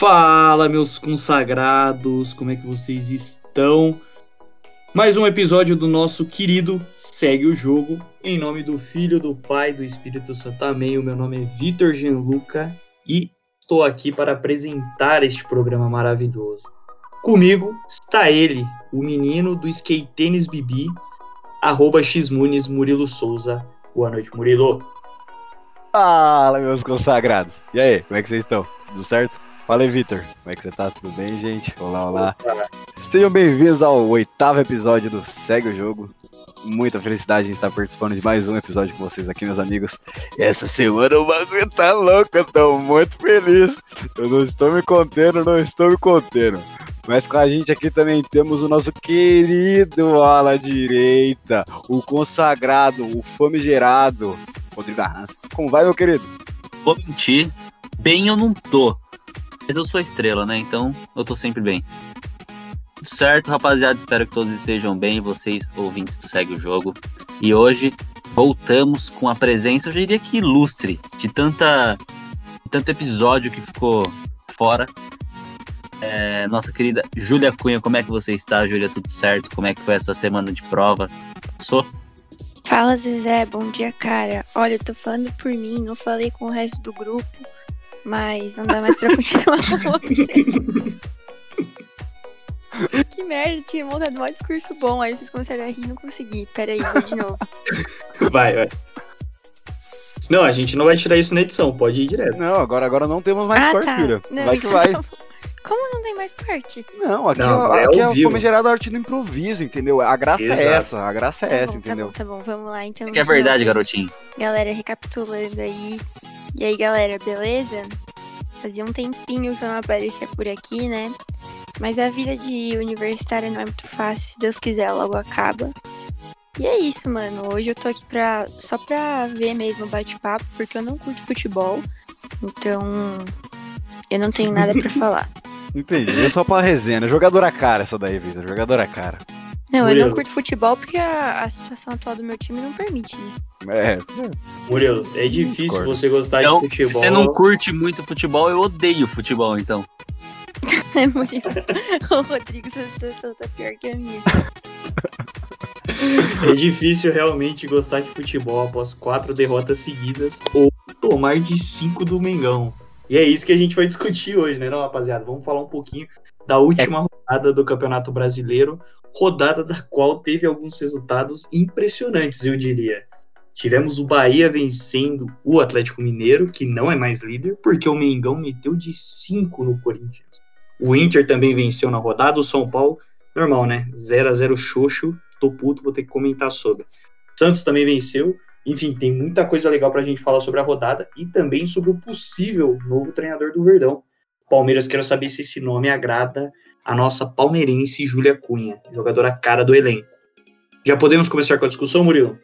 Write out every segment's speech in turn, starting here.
Fala, meus consagrados, como é que vocês estão? Mais um episódio do nosso querido Segue o Jogo, em nome do Filho, do Pai, do Espírito Santo. Amém. O meu nome é Vitor Gianluca e estou aqui para apresentar este programa maravilhoso. Comigo está ele, o menino do skate tênis Bibi, arroba xmunes Murilo Souza. Boa noite, Murilo. Fala, meus consagrados. E aí, como é que vocês estão? Tudo certo? Fala aí, Vitor. Como é que você tá? Tudo bem, gente? Olá, olá. Sejam bem-vindos ao oitavo episódio do Segue o Jogo. Muita felicidade em estar participando de mais um episódio com vocês aqui, meus amigos. Essa semana o bagulho tá louco, eu tô muito feliz. Eu não estou me contendo, não estou me contendo. Mas com a gente aqui também temos o nosso querido ala direita, o consagrado, o famigerado, Rodrigo Arrança. Como vai, meu querido? Vou mentir, bem eu não tô. Mas eu sou a estrela, né? Então eu tô sempre bem. Certo, rapaziada. Espero que todos estejam bem. Vocês, ouvintes do Segue o Jogo. E hoje voltamos com a presença, eu diria que ilustre, de tanta, de tanto episódio que ficou fora. É, nossa querida Júlia Cunha, como é que você está, Júlia? Tudo certo? Como é que foi essa semana de prova? Sou? Fala, Zezé. Bom dia, cara. Olha, eu tô falando por mim, não falei com o resto do grupo. Mas não dá mais pra continuar com você. que merda, tinha montado um discurso bom, aí vocês começaram a rir e não consegui. Pera aí, vou de novo. Vai, vai. Não, a gente não vai tirar isso na edição, pode ir direto. Não, agora, agora não temos mais ah, corte, tá. filha. Não, vai que então vai. tá. Como não tem mais corte? Não, aqui, Não, ó, é aqui é o vivo. famigerado arte do improviso, entendeu? A graça Exato. é essa, a graça é Tá essa, bom, entendeu? tá bom, tá bom. Vamos lá, então. Isso que é verdade, garotinho. Galera, recapitulando aí. E aí, galera, beleza? Fazia um tempinho que eu não aparecia por aqui, né? Mas a vida de universitária não é muito fácil. Se Deus quiser, logo acaba. E é isso, mano. Hoje eu tô aqui pra, só pra ver mesmo o bate-papo, porque eu não curto futebol. Então, eu não tenho nada pra falar. Entendi. É só pra resenha. né? Jogadora cara essa daí, Vitor. Jogadora cara. Não, eu Murilo. não curto futebol porque a, a situação atual do meu time não permite, né? É, Murilo, é difícil você gostar Então, de se futebol. você não curte muito futebol, eu odeio futebol, então. É, Murilo. Ô, Rodrigo, sua situação tá pior que a minha. É difícil realmente gostar de futebol após quatro derrotas seguidas ou tomar de cinco do Mengão. E é isso que a gente vai discutir hoje, né, não, rapaziada? Vamos falar um pouquinho da última rodada do Campeonato Brasileiro, rodada da qual teve alguns resultados impressionantes, eu diria. Tivemos o Bahia vencendo o Atlético Mineiro, que não é mais líder, porque o Mengão meteu de 5 no Corinthians. O Inter também venceu na rodada, o São Paulo, normal, né? 0 a 0 xoxo, tô puto, vou ter que comentar sobre. Santos também venceu. Enfim, tem muita coisa legal pra gente falar sobre a rodada e também sobre o possível novo treinador do Verdão. Palmeiras, quero saber se esse nome agrada a nossa palmeirense Júlia Cunha, jogadora cara do elenco. Já podemos começar com a discussão, Murilo?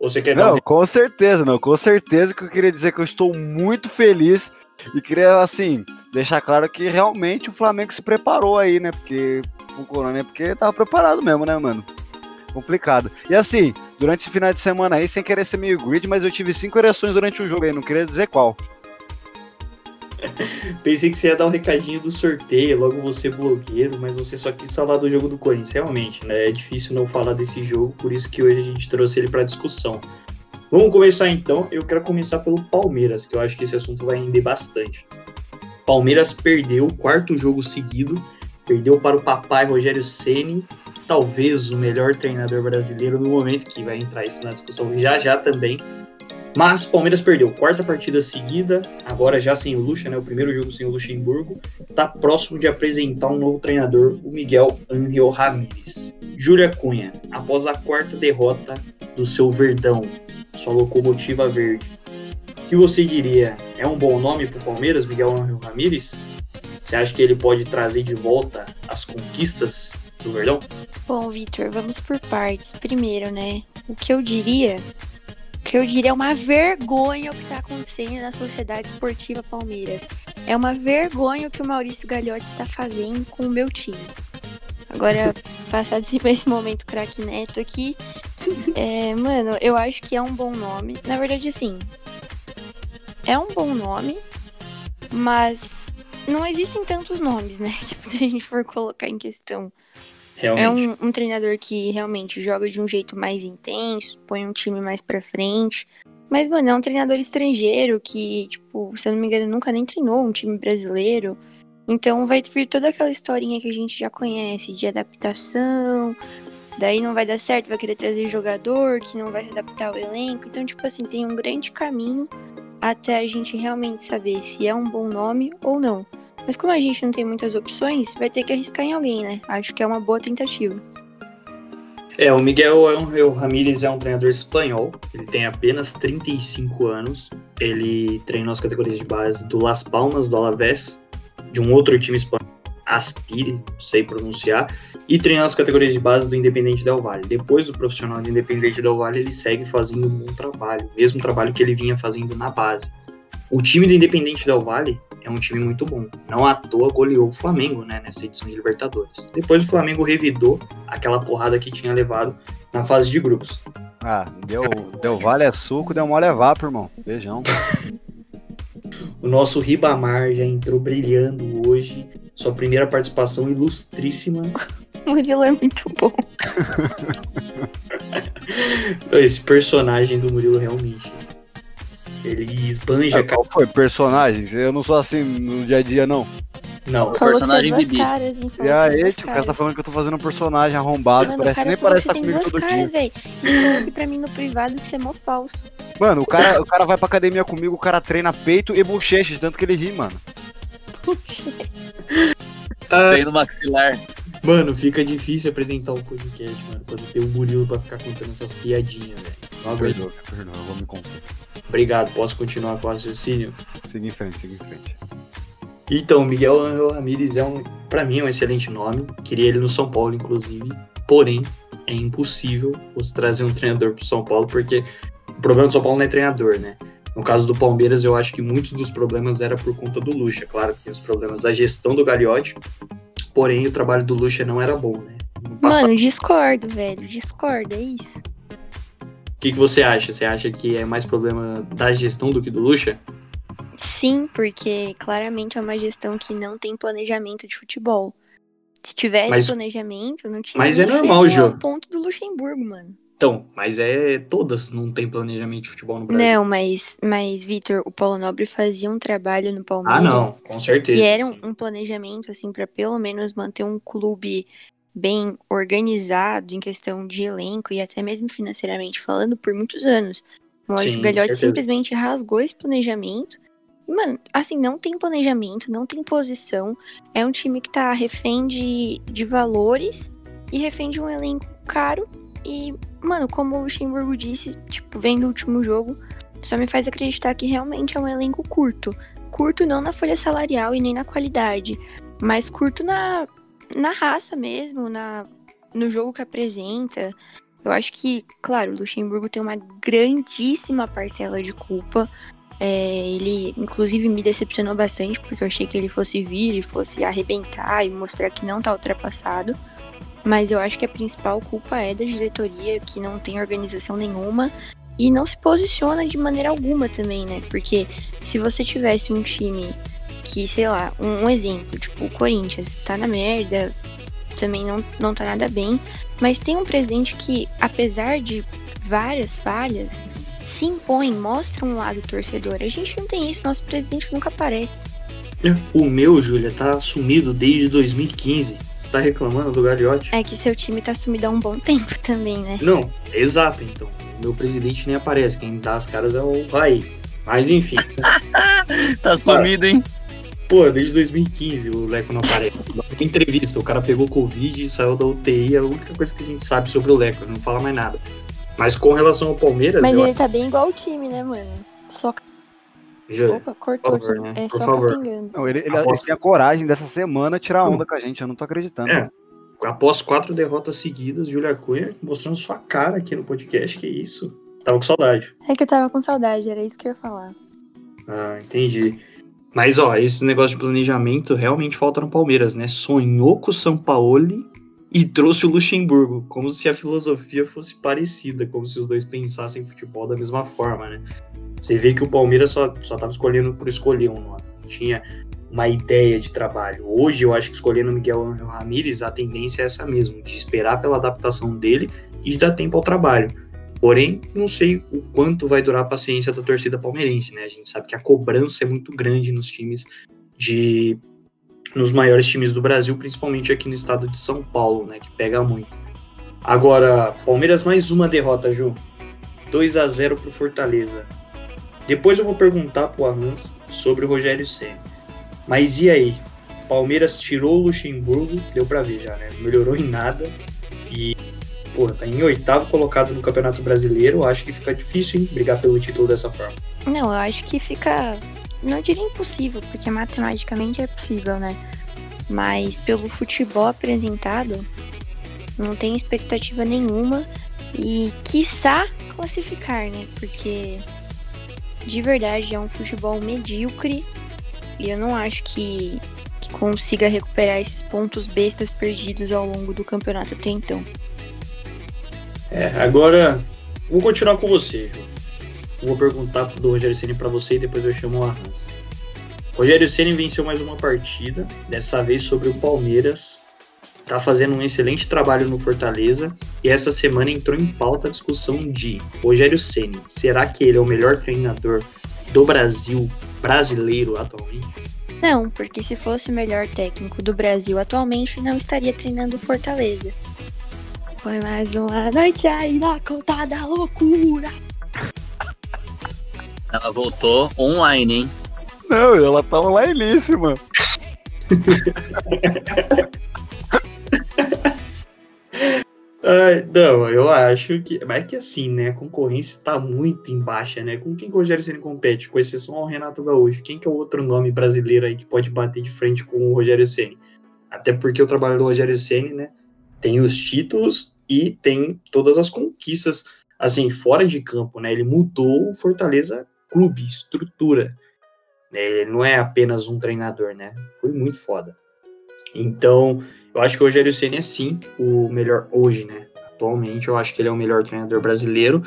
Ou você quer Não, um... com certeza, não. Com certeza que eu queria dizer que eu estou muito feliz e queria, assim, deixar claro que realmente o Flamengo se preparou aí, né? Porque o Corona, né? Porque tava preparado mesmo, né, mano? Complicado. E assim, durante esse final de semana aí, sem querer ser meio grid, mas eu tive cinco ereções durante o jogo aí, não queria dizer qual. Pensei que você ia dar um recadinho do sorteio, logo você blogueiro, mas você só quis falar do jogo do Corinthians. Realmente, né? É difícil não falar desse jogo, por isso que hoje a gente trouxe ele para discussão. Vamos começar então. Eu quero começar pelo Palmeiras, que eu acho que esse assunto vai render bastante. Palmeiras perdeu o quarto jogo seguido, perdeu para o papai Rogério Ceni, talvez o melhor treinador brasileiro no momento, que vai entrar isso na discussão já já também. Mas Palmeiras perdeu quarta partida seguida, agora já sem o Lucha, né? O primeiro jogo sem o Luxemburgo. Tá próximo de apresentar um novo treinador, o Miguel Angel Ramírez. Júlia Cunha, após a quarta derrota do seu Verdão, sua locomotiva verde. O que você diria? É um bom nome pro Palmeiras, Miguel Angel Ramírez? Você acha que ele pode trazer de volta as conquistas do Verdão? Bom, Vitor, vamos por partes. Primeiro, né? O que eu diria. Que eu diria é uma vergonha o que tá acontecendo na Sociedade Esportiva Palmeiras. É uma vergonha o que o Maurício Gagliotti está fazendo com o meu time. Agora, passado esse, esse momento craque neto aqui, é, mano, eu acho que é um bom nome. Na verdade, assim, é um bom nome, mas não existem tantos nomes, né? Tipo, se a gente for colocar em questão. Realmente. É um, um treinador que realmente joga de um jeito mais intenso, põe um time mais pra frente. Mas, mano, é um treinador estrangeiro que, tipo, se eu não me engano, nunca nem treinou um time brasileiro. Então vai vir toda aquela historinha que a gente já conhece de adaptação. Daí não vai dar certo, vai querer trazer jogador que não vai se adaptar ao elenco. Então, tipo assim, tem um grande caminho até a gente realmente saber se é um bom nome ou não. Mas como a gente não tem muitas opções, vai ter que arriscar em alguém, né? Acho que é uma boa tentativa. É, o Miguel Angel Ramírez é um treinador espanhol. Ele tem apenas 35 anos. Ele treinou as categorias de base do Las Palmas, do Alavés, de um outro time espanhol, Aspire, não sei pronunciar, e treinou as categorias de base do Independente Del Valle. Depois do profissional do Independente Del Valle, ele segue fazendo um bom trabalho, mesmo trabalho que ele vinha fazendo na base. O time do Independente Del Valle é um time muito bom. Não à toa goleou o Flamengo, né, nessa edição de Libertadores. Depois o Flamengo revidou aquela porrada que tinha levado na fase de grupos. Ah, deu, deu vale é suco, deu mole é vapo, irmão. Beijão. O nosso Ribamar já entrou brilhando hoje. Sua primeira participação ilustríssima. O Murilo é muito bom. Esse personagem do Murilo realmente. Ele esbanja, cara. qual foi? Personagens? Eu não sou assim no dia a dia, não. Não, Falou é personagem Bibi. caras, hein? Falou E é aí, tio, o cara tá falando que eu tô fazendo um personagem arrombado, Mano, o parece cara nem falou parece que tá comigo duas todo caras, dia. velho. Ele falou aqui pra mim no privado que você é mó falso. Mano, o cara, o cara vai pra academia comigo, o cara treina peito e bochecha, de tanto que ele ri, mano. Puxa. Tem no maxilar. Mano, fica difícil apresentar o podcast, mano, quando tem o Murilo pra ficar contando essas piadinhas, velho. Não aguento. Perdoa, eu vou me conter. Obrigado, posso continuar com o raciocínio? Siga em frente, siga em frente. Então, Miguel Angel Ramírez é um, para mim, é um excelente nome. Queria ele no São Paulo, inclusive. Porém, é impossível você trazer um treinador pro São Paulo, porque o problema do São Paulo não é treinador, né? No caso do Palmeiras, eu acho que muitos dos problemas era por conta do Lucha. Claro que tem os problemas da gestão do Gagliotti, porém o trabalho do Lucha não era bom, né? Passado- Mano, discordo, velho. Discordo, é isso. O que, que você acha? Você acha que é mais problema da gestão do que do Lucha? Sim, porque claramente é uma gestão que não tem planejamento de futebol. Se tivesse Mas- planejamento, não tinha mas é normal, chego ao Jô. ponto do Luxemburgo, mano. Então, mas é todas não tem planejamento de futebol no Brasil. Não, mas, mas Vitor, o Paulo Nobre fazia um trabalho no ah, Palmeiras não, com certeza. que era um, sim. um planejamento, assim, pra pelo menos manter um clube bem organizado em questão de elenco e até mesmo financeiramente falando por muitos anos. O Maurício certeza. simplesmente rasgou esse planejamento. E, mano, assim, não tem planejamento, não tem posição. É um time que tá refém de, de valores e refém de um elenco caro. E, mano, como o Luxemburgo disse, tipo, vendo o último jogo, só me faz acreditar que realmente é um elenco curto. Curto não na folha salarial e nem na qualidade, mas curto na, na raça mesmo, na, no jogo que apresenta. Eu acho que, claro, o Luxemburgo tem uma grandíssima parcela de culpa. É, ele, inclusive, me decepcionou bastante, porque eu achei que ele fosse vir e fosse arrebentar e mostrar que não tá ultrapassado. Mas eu acho que a principal culpa é da diretoria, que não tem organização nenhuma e não se posiciona de maneira alguma também, né? Porque se você tivesse um time que, sei lá, um, um exemplo, tipo o Corinthians, tá na merda, também não, não tá nada bem, mas tem um presidente que, apesar de várias falhas, se impõe, mostra um lado torcedor. A gente não tem isso, nosso presidente nunca aparece. O meu, Júlia, tá sumido desde 2015. Você tá reclamando do Gagliotti? É que seu time tá sumido há um bom tempo também, né? Não, exato, então. Meu presidente nem aparece. Quem dá as caras é o Raí. Mas enfim. Tá sumido, hein? Pô, desde 2015 o Leco não aparece. Tem entrevista, o cara pegou Covid e saiu da UTI. É a única coisa que a gente sabe sobre o Leco, não fala mais nada. Mas com relação ao Palmeiras, Mas ele tá bem igual o time, né, mano? Só. Júlia, Opa, cortou por favor, aqui. né? É Por só favor. capingando. Não, ele, ele, Aposto. ele tem a coragem dessa semana tirar onda com a gente, eu não tô acreditando. É. após quatro derrotas seguidas, Júlia Cunha mostrando sua cara aqui no podcast, que isso? Tava com saudade. É que eu tava com saudade, era isso que eu ia falar. Ah, entendi. Mas, ó, esse negócio de planejamento realmente falta no Palmeiras, né? Sonhou com o São Paulo e trouxe o Luxemburgo, como se a filosofia fosse parecida, como se os dois pensassem futebol da mesma forma, né? Você vê que o Palmeiras só, só tava escolhendo por escolher um nome. Tinha uma ideia de trabalho. Hoje eu acho que escolhendo o Miguel Ramírez, a tendência é essa mesmo, de esperar pela adaptação dele e dar tempo ao trabalho. Porém, não sei o quanto vai durar a paciência da torcida palmeirense, né? A gente sabe que a cobrança é muito grande nos times de nos maiores times do Brasil, principalmente aqui no estado de São Paulo, né, que pega muito. Agora, Palmeiras mais uma derrota, Ju. 2 a 0 pro Fortaleza. Depois eu vou perguntar pro Arrans sobre o Rogério Senna. Mas e aí? Palmeiras tirou o Luxemburgo, deu pra ver já, né? Melhorou em nada. E, pô, tá em oitavo colocado no Campeonato Brasileiro. Acho que fica difícil, hein, brigar pelo título dessa forma. Não, eu acho que fica. Não diria impossível, porque matematicamente é possível, né? Mas pelo futebol apresentado, não tem expectativa nenhuma. E quiçá classificar, né? Porque de verdade é um futebol medíocre e eu não acho que, que consiga recuperar esses pontos bestas perdidos ao longo do campeonato até então. É, agora vou continuar com você, Ju. Vou perguntar do Rogério Ceni para você e depois eu chamo o Arras. Rogério Ceni venceu mais uma partida, dessa vez sobre o Palmeiras. Tá fazendo um excelente trabalho no Fortaleza e essa semana entrou em pauta a discussão de Rogério Ceni. Será que ele é o melhor treinador do Brasil brasileiro atualmente? Não, porque se fosse o melhor técnico do Brasil atualmente, não estaria treinando Fortaleza. Foi mais uma noite aí na conta da loucura. Ela voltou online, hein? Não, ela tá onlineíssima. Ai, não, eu acho que. Mas é que assim, né? A concorrência tá muito em baixa, né? Com quem que o Rogério Ceni compete? Com exceção ao Renato Gaúcho. Quem que é o outro nome brasileiro aí que pode bater de frente com o Rogério Ceni? Até porque o trabalho do Rogério Ceni, né? Tem os títulos e tem todas as conquistas, assim, fora de campo, né? Ele mudou o Fortaleza clube, estrutura. Ele não é apenas um treinador, né? Foi muito foda. Então, eu acho que o Rogério Ceni é sim o melhor hoje, né? Atualmente, eu acho que ele é o melhor treinador brasileiro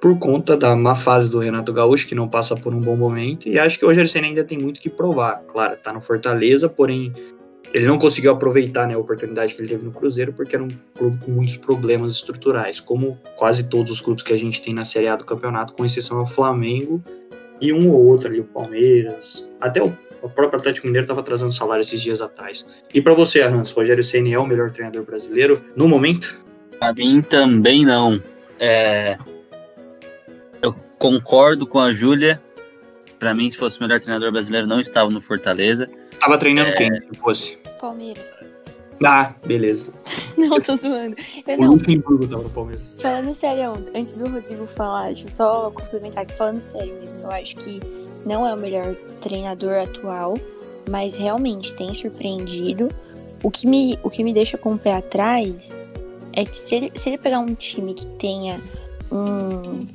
por conta da má fase do Renato Gaúcho, que não passa por um bom momento, e acho que o Rogério Ceni ainda tem muito que provar. Claro, tá no Fortaleza, porém ele não conseguiu aproveitar né, a oportunidade que ele teve no Cruzeiro, porque era um clube com muitos problemas estruturais, como quase todos os clubes que a gente tem na Série A do campeonato, com exceção ao Flamengo e um ou outro ali, o Palmeiras, até o o próprio Atlético Mineiro estava atrasando salário esses dias atrás. E para você, Arrans, Rogério Ceni é o melhor treinador brasileiro no momento? Para mim também não. É... Eu concordo com a Júlia. Para mim, se fosse o melhor treinador brasileiro, não estava no Fortaleza. Tava treinando é... quem, se fosse? Palmeiras. Ah, beleza. não, tô zoando. Eu, o não. Luxemburgo tava no Palmeiras. Falando sério, antes do Rodrigo falar, deixa eu só complementar aqui, falando sério mesmo, eu acho que não é o melhor treinador atual, mas realmente tem surpreendido. O que me, o que me deixa com o pé atrás é que se ele, se ele pegar um time que tenha um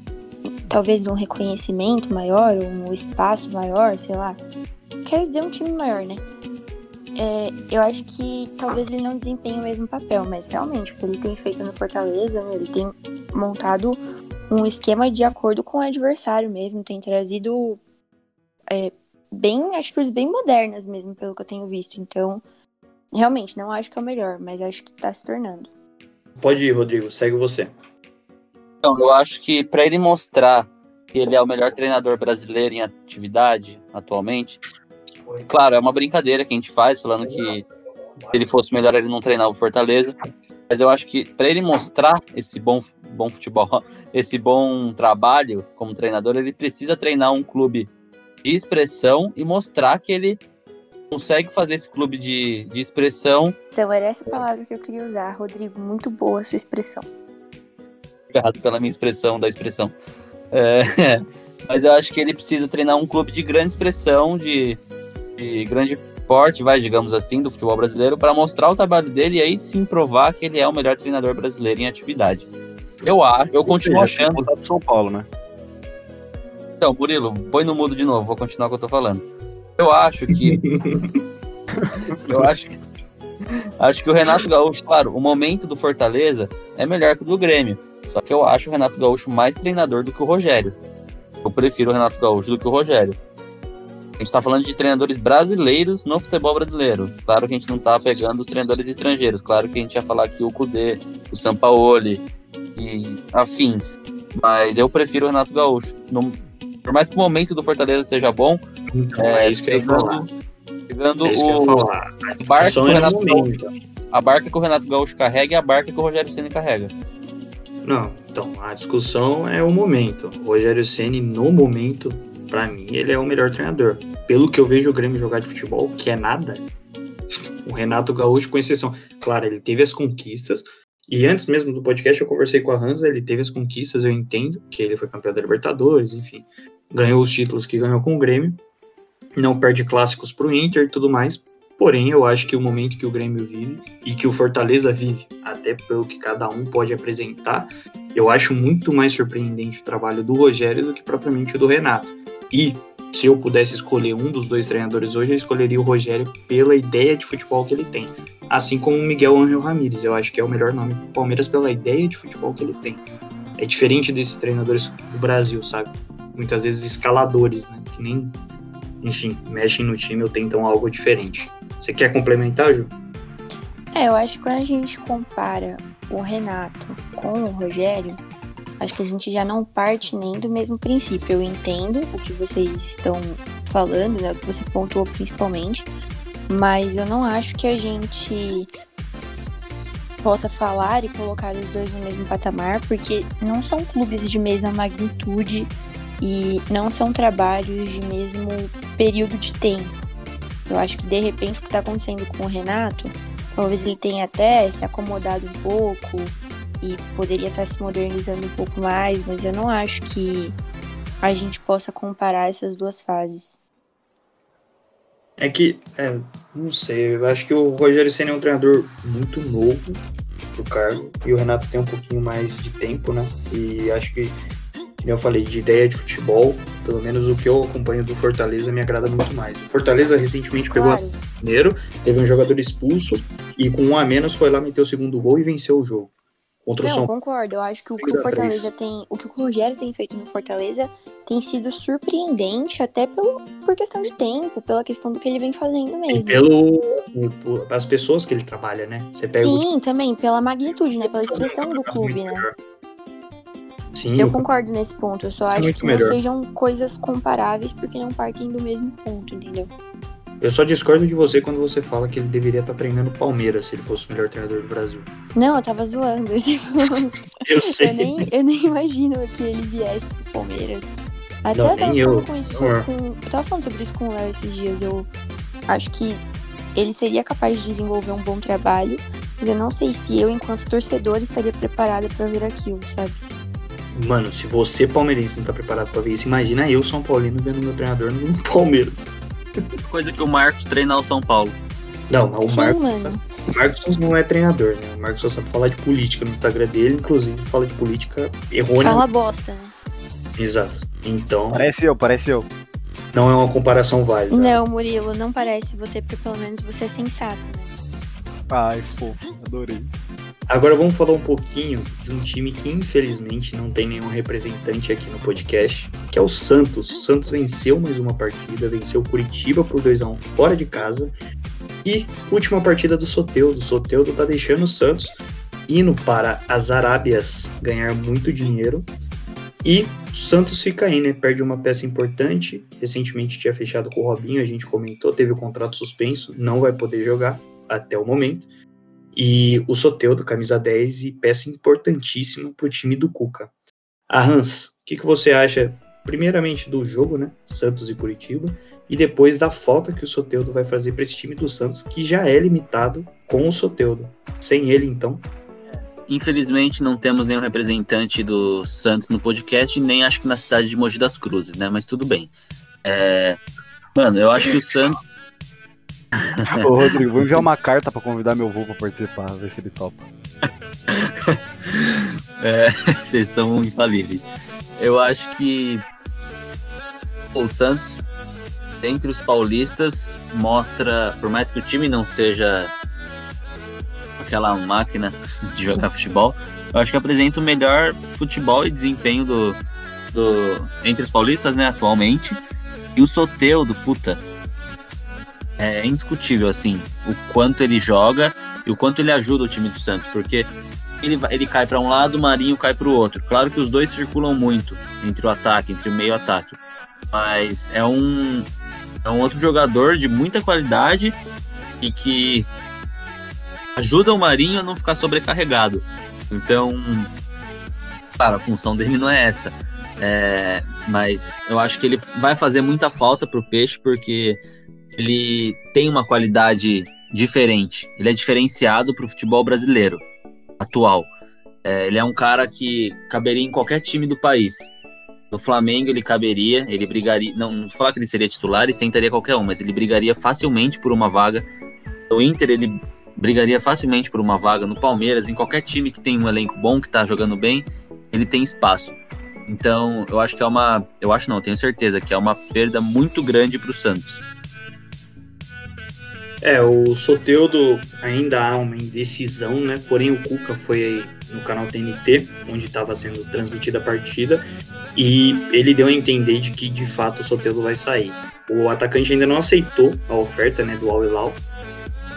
talvez um reconhecimento maior, um espaço maior, sei lá. Quero dizer um time maior, né? É, eu acho que talvez ele não desempenhe o mesmo papel, mas realmente o que ele tem feito no Fortaleza, ele tem montado um esquema de acordo com o adversário mesmo, tem trazido é, bem atitudes bem modernas mesmo, pelo que eu tenho visto. Então, realmente, não acho que é o melhor, mas acho que tá se tornando. Pode ir, Rodrigo, segue você. Então, eu acho que para ele mostrar que ele é o melhor treinador brasileiro em atividade atualmente, claro, é uma brincadeira que a gente faz, falando que se ele fosse melhor ele não treinava o Fortaleza, mas eu acho que para ele mostrar esse bom, bom futebol, esse bom trabalho como treinador, ele precisa treinar um clube de expressão e mostrar que ele consegue fazer esse clube de, de expressão. Então, era essa palavra que eu queria usar, Rodrigo. Muito boa a sua expressão. Obrigado pela minha expressão da expressão. É, mas eu acho que ele precisa treinar um clube de grande expressão, de, de grande porte, vai, digamos assim, do futebol brasileiro, para mostrar o trabalho dele e aí sim provar que ele é o melhor treinador brasileiro em atividade. Eu acho, eu continuo achando. São Paulo, né? Então, Murilo, põe no mudo de novo, vou continuar o que eu tô falando. Eu acho que. eu acho que. Acho que o Renato Gaúcho, claro, o momento do Fortaleza é melhor que o do Grêmio. Só que eu acho o Renato Gaúcho mais treinador do que o Rogério. Eu prefiro o Renato Gaúcho do que o Rogério. A gente tá falando de treinadores brasileiros no futebol brasileiro. Claro que a gente não tá pegando os treinadores estrangeiros. Claro que a gente ia falar aqui o Kudê, o Sampaoli e afins. Mas eu prefiro o Renato Gaúcho. Não, por mais que o momento do Fortaleza seja bom, Então, é, é isso que eu ia falar. Pegando é o falar. a barca que o é Renato Gaúcho, a barca que o Renato Gaúcho carrega e a barca que o Rogério Ceni carrega. Não, então, a discussão é o momento. O Rogério Ceni no momento, pra mim, ele é o melhor treinador. Pelo que eu vejo o Grêmio jogar de futebol, que é nada, o Renato Gaúcho, com exceção. Claro, ele teve as conquistas, e antes mesmo do podcast eu conversei com a Hansa, ele teve as conquistas, eu entendo, que ele foi campeão da Libertadores, enfim, ganhou os títulos que ganhou com o Grêmio, não perde clássicos pro Inter e tudo mais, porém eu acho que o momento que o Grêmio vive e que o Fortaleza vive, até pelo que cada um pode apresentar, eu acho muito mais surpreendente o trabalho do Rogério do que propriamente o do Renato. E se eu pudesse escolher um dos dois treinadores hoje, eu escolheria o Rogério pela ideia de futebol que ele tem. Assim como o Miguel Angel Ramírez, eu acho que é o melhor nome pro Palmeiras pela ideia de futebol que ele tem. É diferente desses treinadores do Brasil, sabe? Muitas vezes escaladores, né? Que nem, enfim, mexem no time ou tentam algo diferente. Você quer complementar, Ju? É, eu acho que quando a gente compara o Renato com o Rogério, acho que a gente já não parte nem do mesmo princípio. Eu entendo o que vocês estão falando, né? O que você pontuou principalmente, mas eu não acho que a gente possa falar e colocar os dois no mesmo patamar, porque não são clubes de mesma magnitude e não são trabalhos de mesmo período de tempo. Eu acho que de repente o que está acontecendo com o Renato, talvez ele tenha até se acomodado um pouco e poderia estar se modernizando um pouco mais, mas eu não acho que a gente possa comparar essas duas fases. É que, é, não sei, eu acho que o Rogério Senna é um treinador muito novo pro cargo e o Renato tem um pouquinho mais de tempo, né? E acho que, como eu falei, de ideia de futebol, pelo menos o que eu acompanho do Fortaleza me agrada muito mais. O Fortaleza recentemente pegou Claro, a primeiro, teve um jogador expulso e com um a menos foi lá meter o segundo gol e venceu o jogo. Contra o não, São concordo. Eu acho que o que 3 o Fortaleza tem, o que o Rogério tem feito no Fortaleza tem sido surpreendente até pelo, por questão de tempo, pela questão do que ele vem fazendo E mesmo. pelo assim, por- as pessoas que ele trabalha, né? Você pega o Sim, também pela magnitude, né, pela expressão do clube, né? Sim, Eu o- concordo nesse ponto. Eu só é acho que não melhor. sejam coisas comparáveis porque não partem do mesmo ponto, entendeu? Eu só discordo de você quando você fala que ele deveria estar treinando o Palmeiras se ele fosse o melhor treinador do Brasil. Não, eu tava zoando. Tipo, Eu eu, sei. nem, eu nem imagino que ele viesse pro Palmeiras. Até Não, eu tava eu. com isso com- eu tava falando sobre isso com o Léo esses dias. Eu acho que ele seria capaz de desenvolver um bom trabalho, mas eu não sei se eu, enquanto torcedor, estaria preparada pra ver aquilo, sabe? Mano, se você palmeirense não tá preparado pra ver isso, imagina eu, São Paulino, vendo meu treinador no Palmeiras. Coisa que o Marcos treinar o São Paulo. Não, mas o Sim, Marcos, mano. o Marcos não é treinador, né? O Marcos só sabe falar de política no Instagram dele, inclusive fala de política errônea. Fala bosta, né? Exato. Então, Parece eu, parece eu. não é uma comparação válida. Não, Murilo, não parece você, porque pelo menos você é sensato, né? Ai, fofo, adorei. Agora vamos falar um pouquinho de um time que infelizmente não tem nenhum representante aqui no podcast, que é o Santos. O Santos venceu mais uma partida, venceu Curitiba por 2 a 1 fora de casa. E última partida do Soteudo. O Soteudo tá deixando o Santos indo para as Arábias ganhar muito dinheiro. E o Santos fica aí, né? Perde uma peça importante. Recentemente tinha fechado com o Robinho, a gente comentou, teve o contrato suspenso, não vai poder jogar até o momento. E o Soteudo, camisa 10 e peça importantíssima pro time do Cuca. A Hans, o que, que você acha, primeiramente, do jogo, né? Santos e Curitiba, e depois da falta que o Soteudo vai fazer para esse time do Santos, que já é limitado com o Soteudo. Sem ele, então, Infelizmente não temos nenhum representante do Santos no podcast, nem acho que na cidade de Mogi das Cruzes, né? Mas tudo bem. É, Mano, eu acho que o Santos. Ô, Rodrigo, vou enviar uma carta pra convidar meu avô pra participar, ver se ele topa. É, vocês são infalíveis. Eu acho que o Santos, entre os paulistas, mostra, por mais que o time não seja aquela máquina de jogar futebol, eu acho que apresenta o melhor futebol e desempenho do, do entre os paulistas, né, atualmente. E o Soteudo, puta, é indiscutível, assim, o quanto ele joga e o quanto ele ajuda o time do Santos, porque ele, ele cai para um lado, o Marinho cai para o outro. Claro que os dois circulam muito entre o ataque, entre o meio ataque, mas é um, é um outro jogador de muita qualidade e que ajuda o Marinho a não ficar sobrecarregado. Então, claro, a função dele não é essa. É, mas eu acho que ele vai fazer muita falta pro Peixe porque ele tem uma qualidade diferente. Ele é diferenciado pro futebol brasileiro atual. É, ele é um cara que caberia em qualquer time do país. No Flamengo ele caberia, ele brigaria. Não, não vou falar que ele seria titular e sentaria qualquer um, mas ele brigaria facilmente por uma vaga. No Inter ele brigaria facilmente por uma vaga. No Palmeiras, em qualquer time que tem um elenco bom, que tá jogando bem, ele tem espaço. Então, eu acho que é uma. Eu acho não, tenho certeza que é uma perda muito grande para o Santos. É, o Soteudo ainda há uma indecisão, né? Porém, o Cuca foi no canal TNT, onde estava sendo transmitida a partida, e ele deu a entender de que de fato o Soteudo vai sair. O atacante ainda não aceitou a oferta né, do Al Hilal,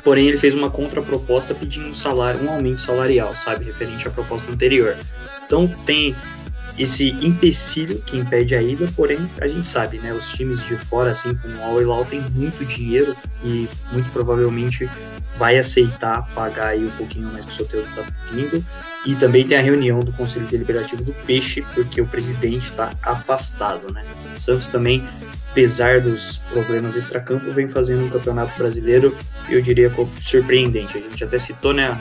porém ele fez uma contraproposta pedindo um salário, um aumento salarial, sabe, referente à proposta anterior. Então tem esse empecilho que impede a ida, porém a gente sabe, né? Os times de fora, assim como o Al Hilal, tem muito dinheiro e muito provavelmente vai aceitar pagar aí um pouquinho mais que o sorteio está pedindo. E também tem a reunião do Conselho Deliberativo do Peixe, porque o presidente está afastado, né? O Santos também, apesar dos problemas extracampo, vem fazendo um campeonato brasileiro, eu diria, surpreendente. A gente até citou, né,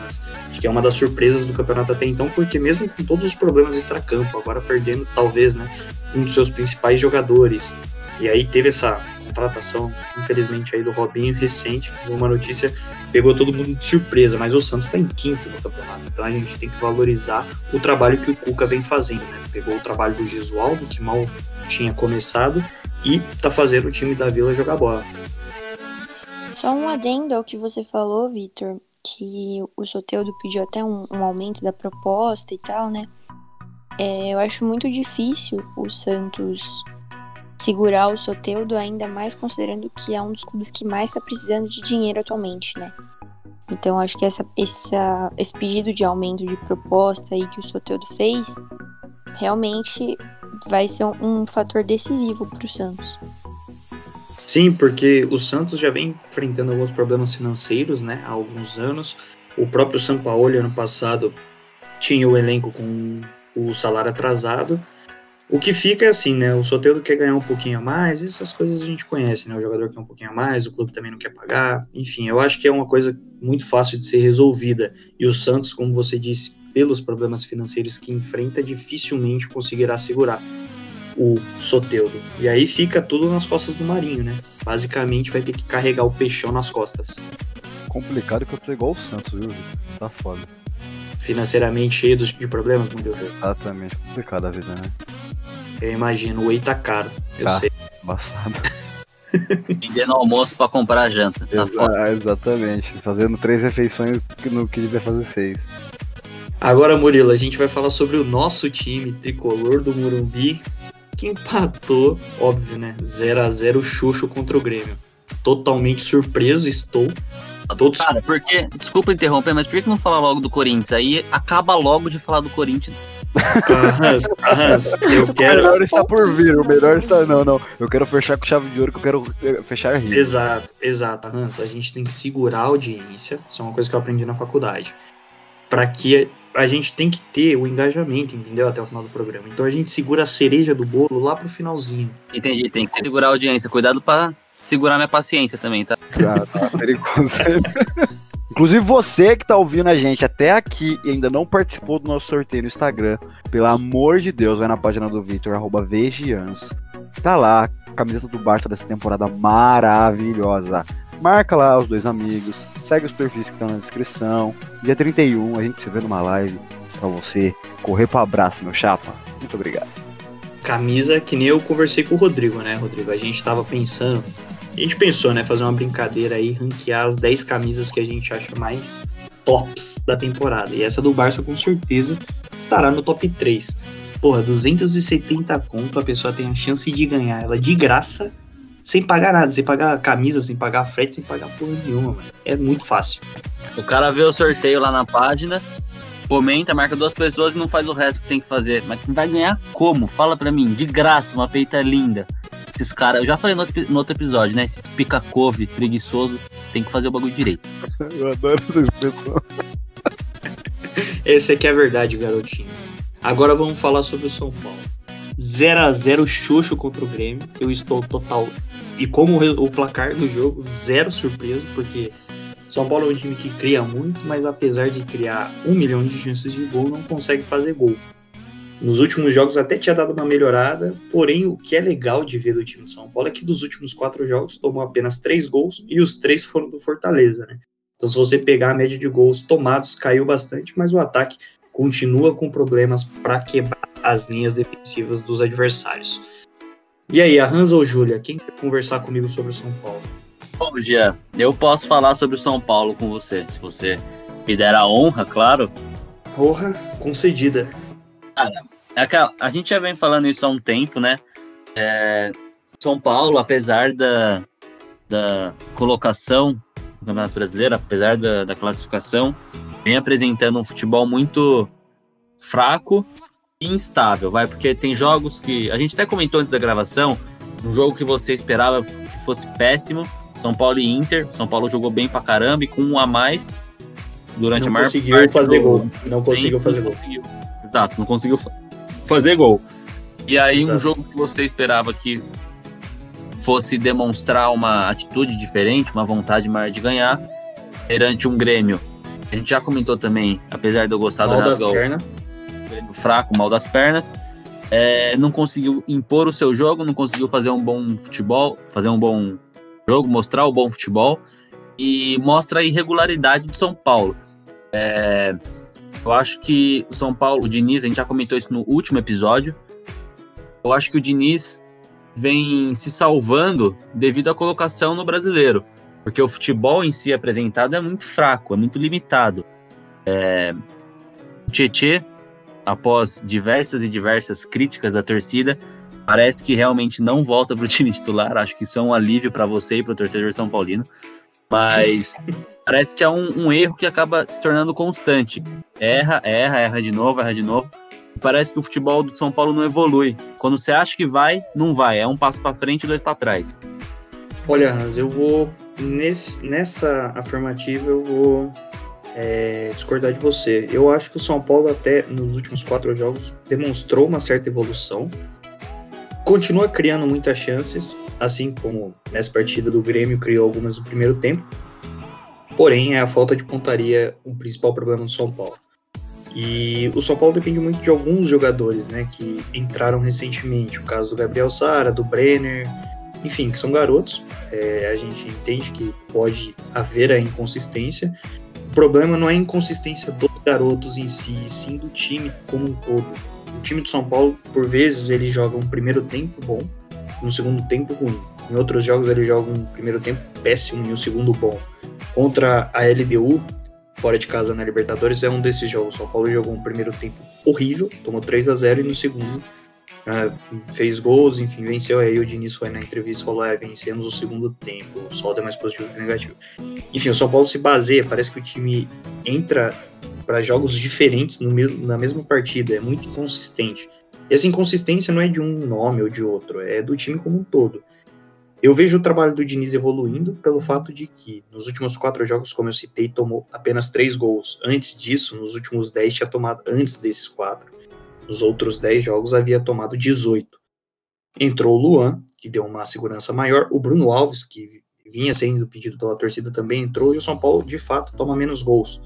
Acho que é uma das surpresas do campeonato até então, porque mesmo com todos os problemas extracampo, agora perdendo, talvez, né, um dos seus principais jogadores, e aí teve essa contratação, infelizmente, aí do Robinho recente, uma notícia pegou todo mundo de surpresa, mas o Santos está em quinto no campeonato, então a gente tem que valorizar o trabalho que o Cuca vem fazendo, né? Pegou o trabalho do Gesualdo, que mal tinha começado, e tá fazendo o time da Vila jogar bola. Só um adendo ao que você falou, Vitor, que o Soteudo pediu até um, um, aumento da proposta e tal, né? É, eu acho muito difícil o Santos segurar o Soteudo, ainda mais considerando que é um dos clubes que mais está precisando de dinheiro atualmente, né? Então acho que essa, essa, esse pedido de aumento de proposta aí que o Soteudo fez realmente vai ser um, um fator decisivo para o Santos. Sim, porque o Santos já vem enfrentando alguns problemas financeiros, né, há alguns anos. O próprio São Paulo, ano passado, tinha o elenco com o salário atrasado o que fica é assim, né? O Soteldo quer ganhar um pouquinho a mais, essas coisas a gente conhece, né? O jogador quer um pouquinho a mais, o clube também não quer pagar. Enfim, eu acho que é uma coisa muito fácil de ser resolvida. E o Santos, como você disse, pelos problemas financeiros que enfrenta, dificilmente conseguirá segurar o Soteudo. E aí fica tudo nas costas do Marinho, né? Basicamente vai ter que carregar o peixão nas costas. Complicado que eu tô igual o Santos, viu? Tá foda. Financeiramente cheio de problemas, meu Deus. Exatamente, complicado a vida, né? Eu imagino, o whey tá caro. Eu tá, sei. Embaçado. Vendendo almoço pra comprar a janta. Tá Exa exatamente. Fazendo três refeições no que devia fazer seis. Agora, Murilo, a gente vai falar sobre o nosso time tricolor do Morumbi, que empatou, óbvio, né? 0 a 0 Xuxo contra o Grêmio. Totalmente surpreso estou. Todos... Cara, porque, desculpa interromper, mas por que não falar logo do Corinthians? Aí acaba logo de falar do Corinthians Arras, arras, eu quero. O melhor está por vir, o melhor está. Não, não. Eu quero fechar com chave de ouro, que eu quero eh, fechar rico. Exato, exato. Arras, a gente tem que segurar a audiência. Isso é uma coisa que eu aprendi na faculdade. Para que a gente tem que ter o engajamento, entendeu? Até o final do programa. Então a gente segura a cereja do bolo lá pro finalzinho. Entendi, tem que segurar a audiência. Cuidado para segurar minha paciência também, tá? Ah, tá perigoso. Inclusive você que tá ouvindo a gente até aqui e ainda não participou do nosso sorteio no Instagram, pelo amor de Deus, vai na página do Victor, arroba Vegians. Tá lá, camiseta do Barça dessa temporada maravilhosa. Marca lá os dois amigos, segue os perfis que estão na descrição. Dia 31 a gente se vê numa live pra você correr pro abraço, meu chapa. Muito obrigado. Camisa que nem eu conversei com o Rodrigo, né, Rodrigo? A gente tava pensando a gente pensou, né, fazer uma brincadeira aí, ranquear as 10 camisas que a gente acha mais tops da temporada. E essa do Barça com certeza estará no top 3. Porra, 270 conto, a pessoa tem a chance de ganhar ela de graça sem pagar nada, sem pagar camisa, sem pagar frete, sem pagar porra nenhuma, mano. É muito fácil. O cara vê o sorteio lá na página, comenta, marca duas pessoas e não faz o resto que tem que fazer. Mas vai ganhar como? Fala pra mim, de graça, uma peita linda. Esses caras, eu já falei no outro, no outro episódio, né? Esses pica-couve preguiçoso tem que fazer o bagulho direito. Eu adoro essa expressão. Esse aqui é a verdade, garotinho. Agora vamos falar sobre o São Paulo. 0 a 0 Xoxo contra o Grêmio. Eu estou total. E como o placar do jogo, zero surpresa, porque São Paulo é um time que cria muito, mas apesar de criar um milhão de chances de gol, não consegue fazer gol. Nos últimos jogos até tinha dado uma melhorada, porém o que é legal de ver do time de São Paulo é que dos últimos quatro jogos tomou apenas três gols e os três foram do Fortaleza, né? Então se você pegar a média de gols tomados, caiu bastante, mas o ataque continua com problemas para quebrar as linhas defensivas dos adversários. E aí, a Hans ou Júlia, quem quer conversar comigo sobre o São Paulo? Bom, Gia, eu posso falar sobre o São Paulo com você, se você me der a honra, claro. Honra concedida. Cara, é aquela, a gente já vem falando isso há um tempo, né? É, São Paulo, apesar da, da colocação no Campeonato Brasileiro, apesar da, da classificação, vem apresentando um futebol muito fraco e instável, vai, porque tem jogos que a gente até comentou antes da gravação, um jogo que você esperava que fosse péssimo, São Paulo e Inter, São Paulo jogou bem pra caramba e com um a mais durante não a maior conseguiu parte fazer do gol. Não conseguiu fazer não gol. conseguiu. Exato, não conseguiu fa- fazer gol. E aí um Exato. jogo que você esperava que fosse demonstrar uma atitude diferente, uma vontade maior de ganhar, perante um Grêmio. A gente já comentou também, apesar de eu gostar do Mal Gaúcho, pernas. Grêmio fraco, mal das pernas. É, não conseguiu impor o seu jogo, não conseguiu fazer um bom futebol, fazer um bom jogo, mostrar o bom futebol e mostra a irregularidade do São Paulo. É, eu acho que o São Paulo, o Diniz, a gente já comentou isso no último episódio. Eu acho que o Diniz vem se salvando devido à colocação no brasileiro, porque o futebol em si apresentado é muito fraco, é muito limitado. É, o Tietê após diversas e diversas críticas da torcida, parece que realmente não volta para o time titular. Acho que isso é um alívio para você e para o torcedor São Paulino. Mas parece que é um, um erro que acaba se tornando constante. Erra, erra, erra de novo, erra de novo. Parece que o futebol do São Paulo não evolui. Quando você acha que vai, não vai. É um passo para frente e dois para trás. Olha, Hans, eu vou. nesse- nessa afirmativa, eu vou é, discordar de você. Eu acho que o São Paulo, até nos últimos quatro jogos, demonstrou uma certa evolução. Continua criando muitas chances, assim como nessa partida do Grêmio criou algumas no primeiro tempo. Porém, é a falta de pontaria o principal problema do São Paulo. E o São Paulo depende muito de alguns jogadores, né, que entraram recentemente. O caso do Gabriel Sara, do Brenner, enfim, que são garotos. É, a gente entende que pode haver a inconsistência. O problema não é a inconsistência dos garotos em si, sim do time como um todo. Time do São Paulo, por vezes, ele joga um primeiro tempo bom, um segundo tempo ruim. Em outros jogos, ele joga um primeiro tempo péssimo e um segundo bom. Contra a LDU, fora de casa na Libertadores, é um desses jogos. O São Paulo jogou um primeiro tempo horrível, tomou 3 a 0 e no segundo ah, fez gols, enfim, venceu. Aí o Diniz foi na entrevista e falou: é, vencemos o segundo tempo, o saldo é mais positivo que negativo. Enfim, o São Paulo se baseia, parece que o time entra para jogos diferentes no mesmo, na mesma partida, é muito inconsistente. E essa inconsistência não é de um nome ou de outro, é do time como um todo. Eu vejo o trabalho do Diniz evoluindo pelo fato de que, nos últimos quatro jogos, como eu citei, tomou apenas três gols. Antes disso, nos últimos dez, tinha tomado, antes desses quatro, nos outros 10 jogos havia tomado 18. Entrou o Luan, que deu uma segurança maior, o Bruno Alves, que vinha sendo pedido pela torcida, também entrou, e o São Paulo, de fato, toma menos gols.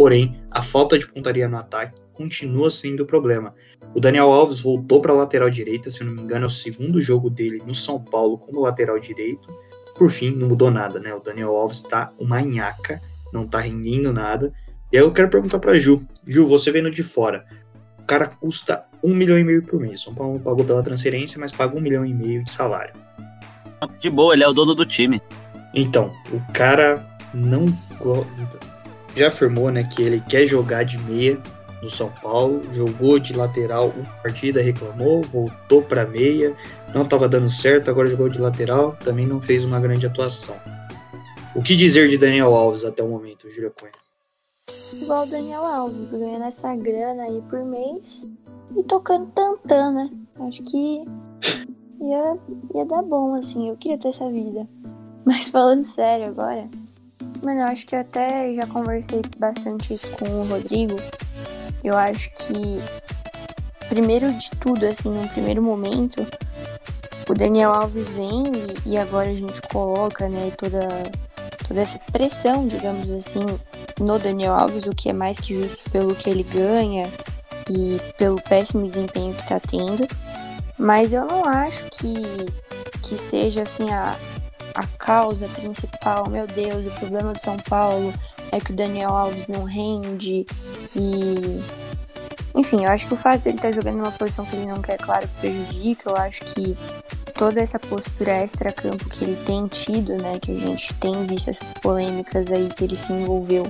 Porém, a falta de pontaria no ataque continua sendo o problema. O Daniel Alves voltou para a lateral direita, se eu não me engano, é o segundo jogo dele no São Paulo como lateral direito. Por fim, não mudou nada, né? O Daniel Alves está uma nhaca, não tá rendendo nada. E aí eu quero perguntar para Ju. Ju, você vendo de fora, o cara custa um milhão e meio por mês. São Paulo não pagou pela transferência, mas paga um milhão e meio de salário. De boa, ele é o dono do time. Então, o cara não já afirmou, né, que ele quer jogar de meia no São Paulo, jogou de lateral uma partida, reclamou, voltou para meia, não estava dando certo, agora jogou de lateral, também não fez uma grande atuação. O que dizer de Daniel Alves até o momento, Júlia Cunha? Igual Daniel Alves, ganhando essa grana aí por mês e tocando tantã, né? Acho que ia, ia dar bom, assim, eu queria ter essa vida. Mas falando sério agora, mano, eu acho que eu até já conversei bastante isso com o Rodrigo. Eu acho que, primeiro de tudo, assim, num primeiro momento, o Daniel Alves vem e, e agora a gente coloca, né, toda, toda essa pressão, digamos assim, no Daniel Alves, o que é mais que justo pelo que ele ganha e pelo péssimo desempenho que tá tendo. Mas eu não acho que, que seja assim a, a causa principal, meu Deus, o problema do São Paulo é que o Daniel Alves não rende e. Enfim, eu acho que o fato dele estar tá jogando numa posição que ele não quer, claro, prejudica. Eu acho que toda essa postura extra-campo que ele tem tido, né, que a gente tem visto essas polêmicas aí que ele se envolveu,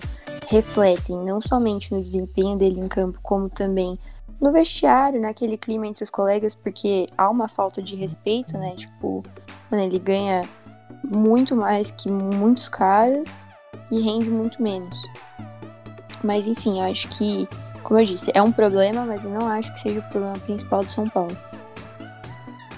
refletem não somente no desempenho dele em campo, como também no vestiário, naquele clima entre os colegas, porque há uma falta de respeito, né? Tipo, quando ele ganha muito mais que muitos caras e rende muito menos. Mas enfim, acho que, como eu disse, é um problema, mas eu não acho que seja o problema principal do São Paulo.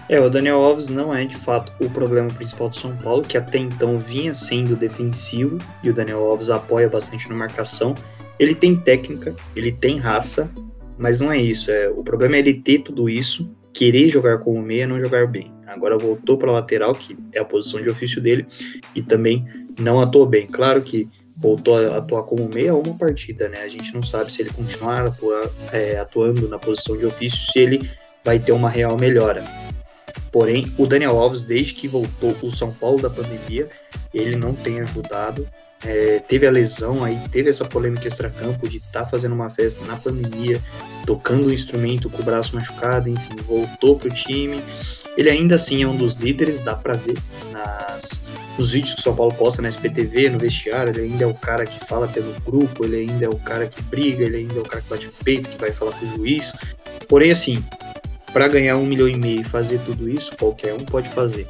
É, o Daniel Alves não é de fato o problema principal do São Paulo, que até então vinha sendo defensivo, e o Daniel Alves apoia bastante na marcação. Ele tem técnica, ele tem raça, mas não é isso. É, o problema é ele ter tudo isso, querer jogar como meia, não jogar bem. Agora voltou para lateral, que é a posição de ofício dele, e também não atuou bem. Claro que voltou a atuar como meia uma partida, né? A gente não sabe se ele continuar é, atuando na posição de ofício, se ele vai ter uma real melhora. Porém, o Daniel Alves, desde que voltou o São Paulo da pandemia, ele não tem ajudado. É, teve a lesão aí, teve essa polêmica extra-campo de estar tá fazendo uma festa na pandemia, tocando o instrumento com o braço machucado, enfim, voltou pro time. Ele ainda assim é um dos líderes, dá para ver nas, nos vídeos que o São Paulo posta na SPTV, no vestiário, ele ainda é o cara que fala pelo grupo, ele ainda é o cara que briga, ele ainda é o cara que bate no peito, que vai falar com o juiz. Porém, assim, para ganhar um milhão e meio e fazer tudo isso, qualquer um pode fazer.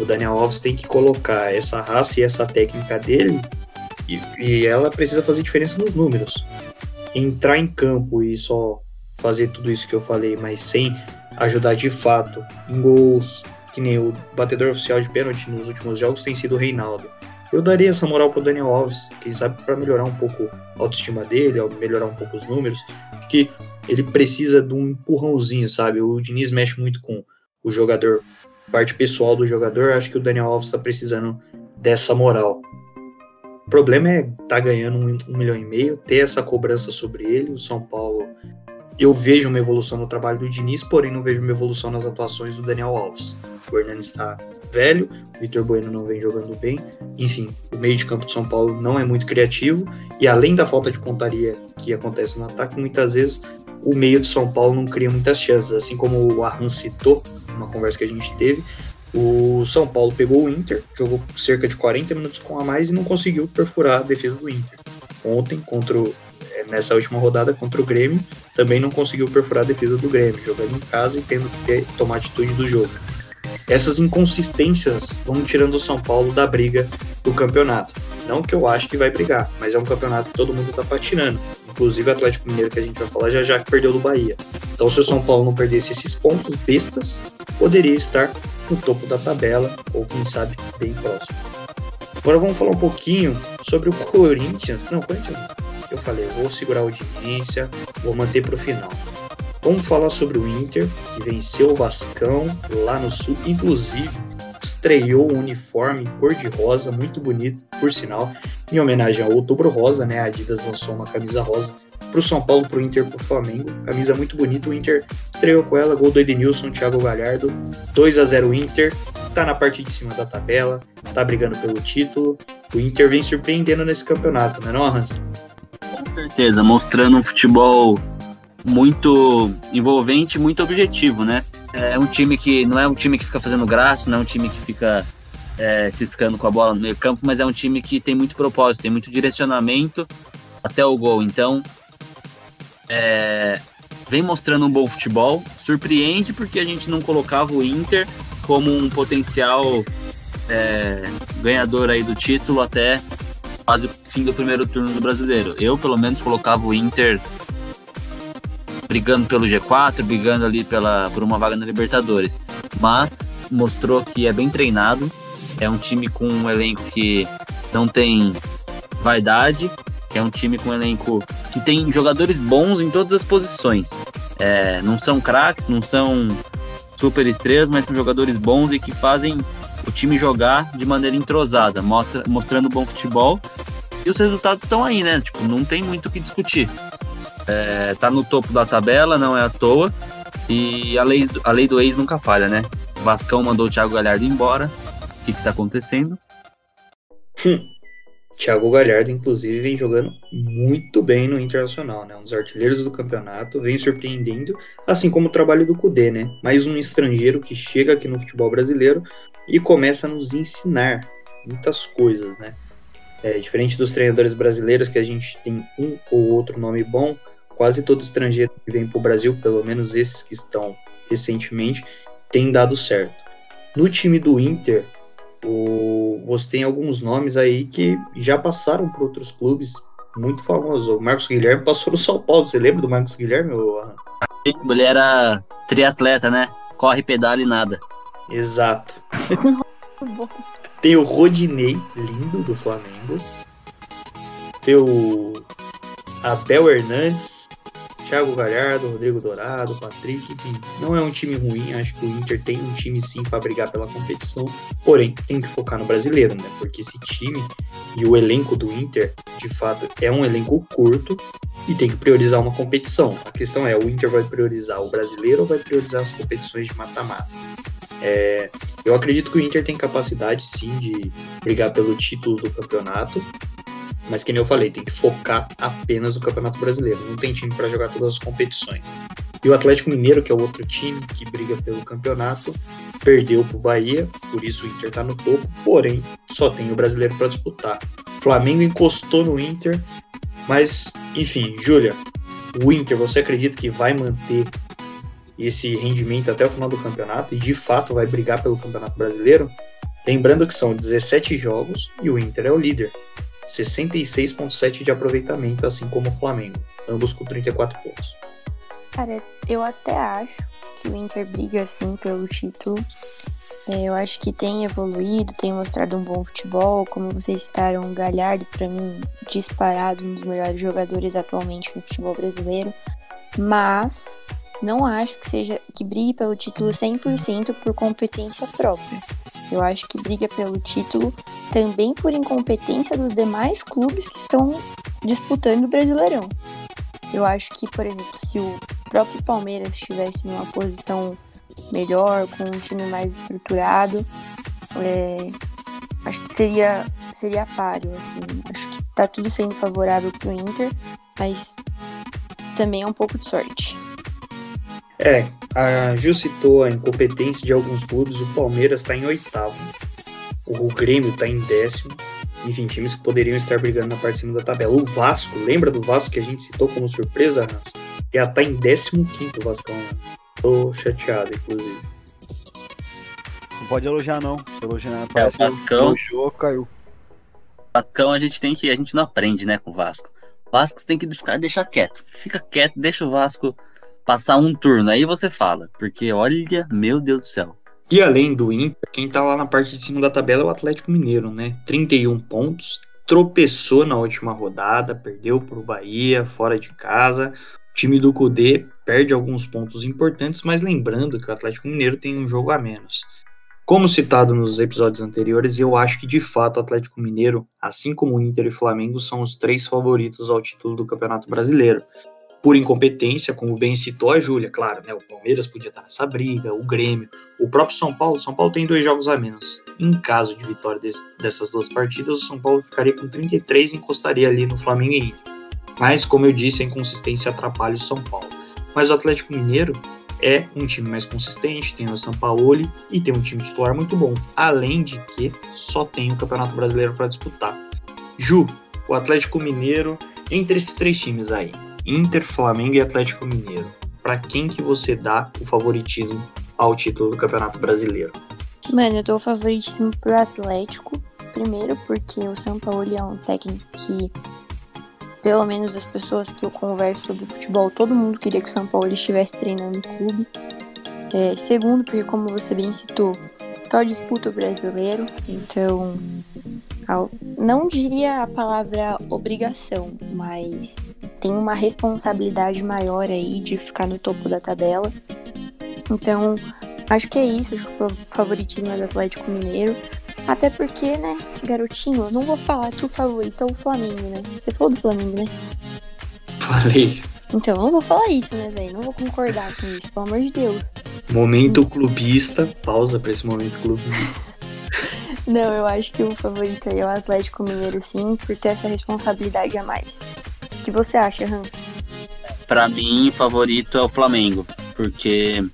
O Daniel Alves tem que colocar essa raça e essa técnica dele e, e ela precisa fazer diferença nos números. Entrar em campo e só fazer tudo isso que eu falei, mas sem ajudar de fato em gols, que nem o batedor oficial de pênalti nos últimos jogos tem sido o Reinaldo. Eu daria essa moral pro Daniel Alves, quem sabe para melhorar um pouco a autoestima dele, melhorar um pouco os números, que ele precisa de um empurrãozinho, sabe? O Diniz mexe muito com o jogador, parte pessoal do jogador, acho que o Daniel Alves está precisando dessa moral. O problema é estar tá ganhando um, um, milhão e meio, ter essa cobrança sobre ele. O São Paulo, eu vejo uma evolução no trabalho do Diniz, porém não vejo uma evolução nas atuações do Daniel Alves. O Hernani está velho, o Vitor Bueno não vem jogando bem. Enfim, o meio de campo de São Paulo não é muito criativo e além da falta de pontaria que acontece no ataque, muitas vezes o meio de São Paulo não cria muitas chances. Assim como o Arran citou, numa conversa que a gente teve, o São Paulo pegou o Inter, jogou cerca de 40 minutos com a mais e não conseguiu perfurar a defesa do Inter. Ontem, contra o, é, nessa última rodada contra o Grêmio, também não conseguiu perfurar a defesa do Grêmio, jogando em casa e tendo que ter, tomar atitude do jogo. Essas inconsistências vão tirando o São Paulo da briga do campeonato. Não que eu acho que vai brigar, mas é um campeonato que todo mundo está patinando. Inclusive o Atlético Mineiro, que a gente vai falar já já, que perdeu do Bahia. Então, se o São Paulo não perdesse esses pontos bestas, poderia estar no topo da tabela, ou quem sabe, bem próximo. Agora vamos falar um pouquinho sobre o Corinthians. Não, Corinthians Eu falei, eu vou segurar a audiência, vou manter para o final. Vamos falar sobre o Inter, que venceu o Vascão lá no Sul, inclusive estreou um uniforme cor-de-rosa, muito bonito, por sinal, em homenagem ao Outubro Rosa, né? A Adidas lançou uma camisa rosa pro São Paulo, pro Inter, pro Flamengo. Camisa muito bonita, o Inter estreou com ela, gol do Edenilson, Thiago Galhardo, 2 a 0 Inter, tá na parte de cima da tabela, tá brigando pelo título. O Inter vem surpreendendo nesse campeonato, não é não, Hans? Com certeza, mostrando um futebol muito envolvente, muito objetivo, né? É um time que não é um time que fica fazendo graça, não é um time que fica é, ciscando com a bola no meio campo, mas é um time que tem muito propósito, tem muito direcionamento até o gol. Então, é, vem mostrando um bom futebol. Surpreende porque a gente não colocava o Inter como um potencial é, ganhador aí do título até quase o fim do primeiro turno do brasileiro. Eu, pelo menos, colocava o Inter brigando pelo G4, brigando ali pela, por uma vaga na Libertadores. Mas mostrou que é bem treinado, é um time com um elenco que não tem vaidade, é um time com um elenco que tem jogadores bons em todas as posições. É, não são craques, não são super estrelas, mas são jogadores bons e que fazem o time jogar de maneira entrosada, mostra, mostrando bom futebol. E os resultados estão aí, né? Tipo, não tem muito o que discutir. É, tá no topo da tabela, não é à toa. E a lei, a lei do ex nunca falha, né? Vascão mandou o Thiago Galhardo embora. O que, que tá acontecendo? Hum. Thiago Galhardo, inclusive, vem jogando muito bem no Internacional, né? Um dos artilheiros do campeonato, vem surpreendendo, assim como o trabalho do Cudê, né? Mais um estrangeiro que chega aqui no futebol brasileiro e começa a nos ensinar muitas coisas, né? É, diferente dos treinadores brasileiros, que a gente tem um ou outro nome bom, quase todo estrangeiro que vem para o Brasil, pelo menos esses que estão recentemente, tem dado certo. No time do Inter, o, você tem alguns nomes aí que já passaram por outros clubes muito famosos. O Marcos Guilherme passou no São Paulo. Você lembra do Marcos Guilherme? Ele era triatleta, né? Corre, pedala e nada. Exato. tem o Rodinei, lindo do Flamengo. Tem o Abel Hernandes, Thiago Galhardo, Rodrigo Dourado, Patrick, enfim, não é um time ruim, acho que o Inter tem um time sim para brigar pela competição, porém tem que focar no brasileiro, né? Porque esse time e o elenco do Inter, de fato, é um elenco curto e tem que priorizar uma competição. A questão é, o Inter vai priorizar o brasileiro ou vai priorizar as competições de mata-mata? É, eu acredito que o Inter tem capacidade sim de brigar pelo título do campeonato, mas que nem eu falei, tem que focar apenas no Campeonato Brasileiro. Não tem time para jogar todas as competições. E o Atlético Mineiro, que é o outro time que briga pelo campeonato, perdeu para o Bahia, por isso o Inter está no topo, porém só tem o brasileiro para disputar. O Flamengo encostou no Inter, mas enfim, Júlia, o Inter, você acredita que vai manter esse rendimento até o final do campeonato e de fato vai brigar pelo Campeonato Brasileiro? Lembrando que são 17 jogos e o Inter é o líder. 66,7% de aproveitamento, assim como o Flamengo, ambos com 34 pontos. Cara, eu até acho que o Inter briga assim pelo título. É, eu acho que tem evoluído, tem mostrado um bom futebol. Como vocês citaram, o Galhardo, para mim, disparado, um dos melhores jogadores atualmente no futebol brasileiro. Mas não acho que seja que brigue pelo título 100% por competência própria. Eu acho que briga pelo título também por incompetência dos demais clubes que estão disputando o Brasileirão. Eu acho que, por exemplo, se o próprio Palmeiras estivesse numa posição melhor, com um time mais estruturado, é, acho que seria, seria páreo, assim. Acho que tá tudo sendo favorável pro Inter, mas também é um pouco de sorte. É, a Ju citou a incompetência de alguns clubes, o Palmeiras está em oitavo, o Grêmio está em décimo, enfim, times que poderiam estar brigando na parte de cima da tabela. O Vasco, lembra do Vasco que a gente citou como surpresa, Hans? Já está em décimo quinto o Vascão, né? Tô chateado, inclusive. Não pode elogiar, não. Se elogiar, é, o Vascão. Elogiou, caiu. Vascão a gente tem que. A gente não aprende, né, com o Vasco. O Vasco você tem que ficar, deixar quieto. Fica quieto, deixa o Vasco passar um turno. Aí você fala, porque olha, meu Deus do céu. E além do Inter, quem tá lá na parte de cima da tabela é o Atlético Mineiro, né? 31 pontos, tropeçou na última rodada, perdeu pro Bahia, fora de casa. O time do Cudê perde alguns pontos importantes, mas lembrando que o Atlético Mineiro tem um jogo a menos. Como citado nos episódios anteriores, eu acho que de fato o Atlético Mineiro, assim como o Inter e Flamengo, são os três favoritos ao título do Campeonato Brasileiro por incompetência, como bem citou a Júlia, claro, né? O Palmeiras podia estar nessa briga, o Grêmio, o próprio São Paulo. São Paulo tem dois jogos a menos. Em caso de vitória dessas duas partidas, o São Paulo ficaria com 33 e encostaria ali no Flamengo e Inter. Mas, como eu disse, a inconsistência atrapalha o São Paulo. Mas o Atlético Mineiro é um time mais consistente, tem o São Paulo e tem um time titular muito bom. Além de que só tem o Campeonato Brasileiro para disputar. Ju, o Atlético Mineiro, entre esses três times aí, Inter, Flamengo e Atlético Mineiro. Para quem que você dá o favoritismo ao título do Campeonato Brasileiro? Mano, eu dou o favoritismo pro Atlético. Primeiro porque o São Paulo é um técnico que, pelo menos as pessoas que eu converso sobre futebol, todo mundo queria que o São Paulo estivesse treinando no clube. É, segundo, porque como você bem citou, só disputa o brasileiro, então não diria a palavra obrigação, mas tem uma responsabilidade maior aí de ficar no topo da tabela. Então, acho que é isso, acho que o favoritismo é do Atlético Mineiro. Até porque, né, garotinho, eu não vou falar que o favorito é o Flamengo, né? Você falou do Flamengo, né? Falei. Então, eu não vou falar isso, né, velho? Não vou concordar com isso, pelo amor de Deus. Momento clubista. Pausa pra esse momento clubista. Não, eu acho que o favorito é o Atlético Mineiro, sim, por ter essa responsabilidade a mais. O que você acha, Hans? Para mim, favorito é o Flamengo, porque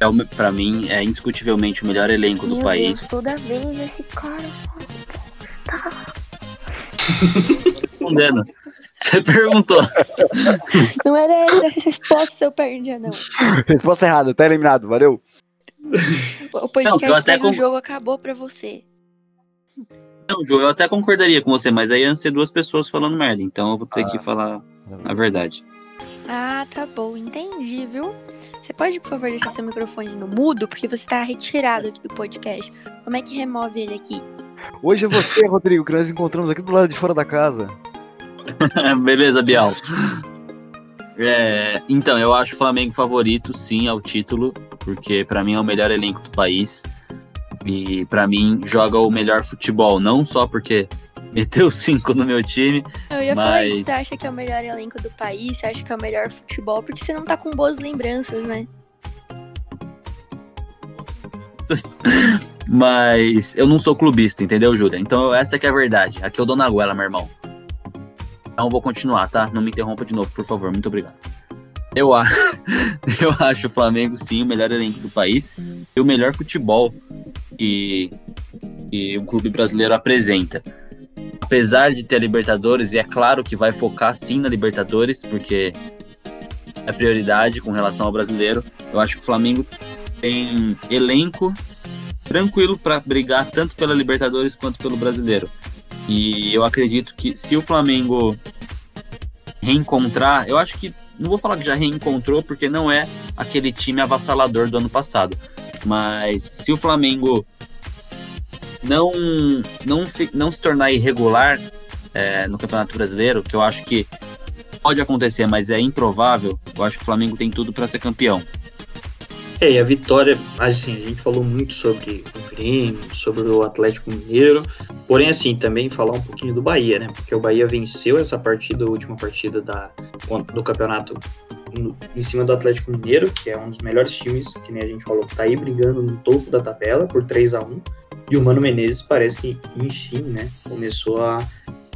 é o, pra mim é indiscutivelmente o melhor elenco Meu do país. Deus, toda vez esse cara está respondendo. Você perguntou. Não era essa a resposta, seu perdia, não. Resposta errada, tá eliminado, valeu. O podcast não, até com... o jogo acabou pra você. Não, João, eu até concordaria com você, mas aí iam ser duas pessoas falando merda, então eu vou ter ah, que falar a verdade. Ah, tá bom, entendi, viu? Você pode, por favor, deixar seu microfone no mudo, porque você tá retirado aqui do podcast. Como é que remove ele aqui? Hoje é você, Rodrigo, que nós encontramos aqui do lado de fora da casa. Beleza, Bial. É, então, eu acho o Flamengo favorito, sim, ao título, porque para mim é o melhor elenco do país. E para mim joga o melhor futebol, não só porque meteu cinco no meu time. Eu ia mas... falar isso, você acha que é o melhor elenco do país, você acha que é o melhor futebol, porque você não tá com boas lembranças, né? Mas eu não sou clubista, entendeu, Júlia? Então essa que é a verdade. Aqui eu dou na goela, meu irmão. Então vou continuar, tá? Não me interrompa de novo, por favor. Muito obrigado. Eu, acho, eu acho o Flamengo, sim, o melhor elenco do país e o melhor futebol que, que um clube brasileiro apresenta. Apesar de ter a Libertadores, e é claro que vai focar sim na Libertadores, porque é prioridade com relação ao brasileiro, eu acho que o Flamengo tem elenco tranquilo para brigar tanto pela Libertadores quanto pelo brasileiro. E eu acredito que se o Flamengo reencontrar, eu acho que não vou falar que já reencontrou, porque não é aquele time avassalador do ano passado. Mas se o Flamengo não, não, não se tornar irregular é, no Campeonato Brasileiro, que eu acho que pode acontecer, mas é improvável, eu acho que o Flamengo tem tudo para ser campeão. É, e a vitória, assim, a gente falou muito sobre o Grêmio, sobre o Atlético Mineiro, porém, assim, também falar um pouquinho do Bahia, né? Porque o Bahia venceu essa partida, a última partida da, do campeonato em cima do Atlético Mineiro, que é um dos melhores times, que nem a gente falou, que tá aí brigando no topo da tabela por 3 a 1 E o Mano Menezes parece que, enfim, né, começou a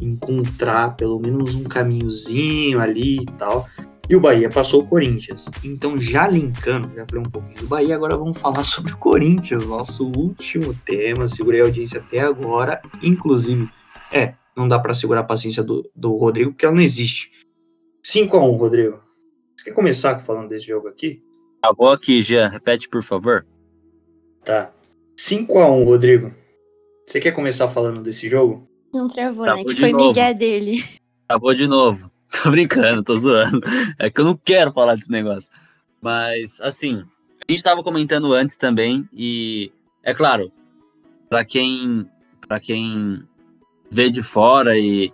encontrar pelo menos um caminhozinho ali e tal. E o Bahia passou o Corinthians. Então, já linkando, já falei um pouquinho do Bahia, agora vamos falar sobre o Corinthians, nosso último tema. Segurei a audiência até agora. Inclusive, é, não dá para segurar a paciência do, do Rodrigo, porque ela não existe. 5 a 1 Rodrigo. Você quer começar falando desse jogo aqui? Avó aqui, Jean, repete, por favor. Tá. 5 a 1 Rodrigo. Você quer começar falando desse jogo? Não travou, né? Que foi novo. Miguel dele. Travou de novo. Tô brincando, tô zoando. É que eu não quero falar desse negócio. Mas, assim, a gente tava comentando antes também, e é claro, para quem, pra quem vê de fora e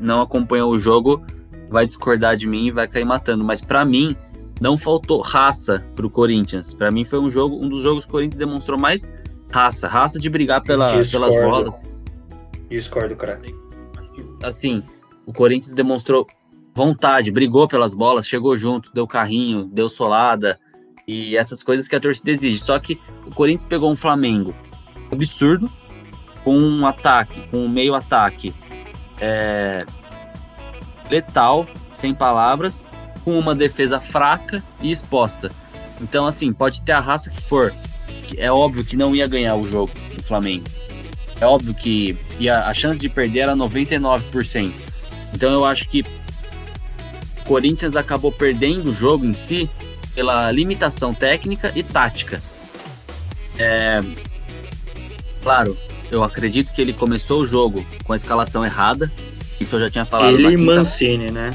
não acompanhou o jogo, vai discordar de mim e vai cair matando. Mas para mim, não faltou raça pro Corinthians. Para mim foi um jogo, um dos jogos que o Corinthians demonstrou mais raça, raça de brigar pela, pelas bolas. Discordo, cara. Assim, o Corinthians demonstrou vontade, brigou pelas bolas, chegou junto, deu carrinho, deu solada e essas coisas que a torcida exige. Só que o Corinthians pegou um Flamengo absurdo, com um ataque, com um meio ataque é, letal, sem palavras, com uma defesa fraca e exposta. Então, assim, pode ter a raça que for. É óbvio que não ia ganhar o jogo do Flamengo. É óbvio que ia, a chance de perder era 99%. Então eu acho que Corinthians acabou perdendo o jogo em si pela limitação técnica e tática. É, claro, eu acredito que ele começou o jogo com a escalação errada. Isso eu já tinha falado. Ele e Mancini, né?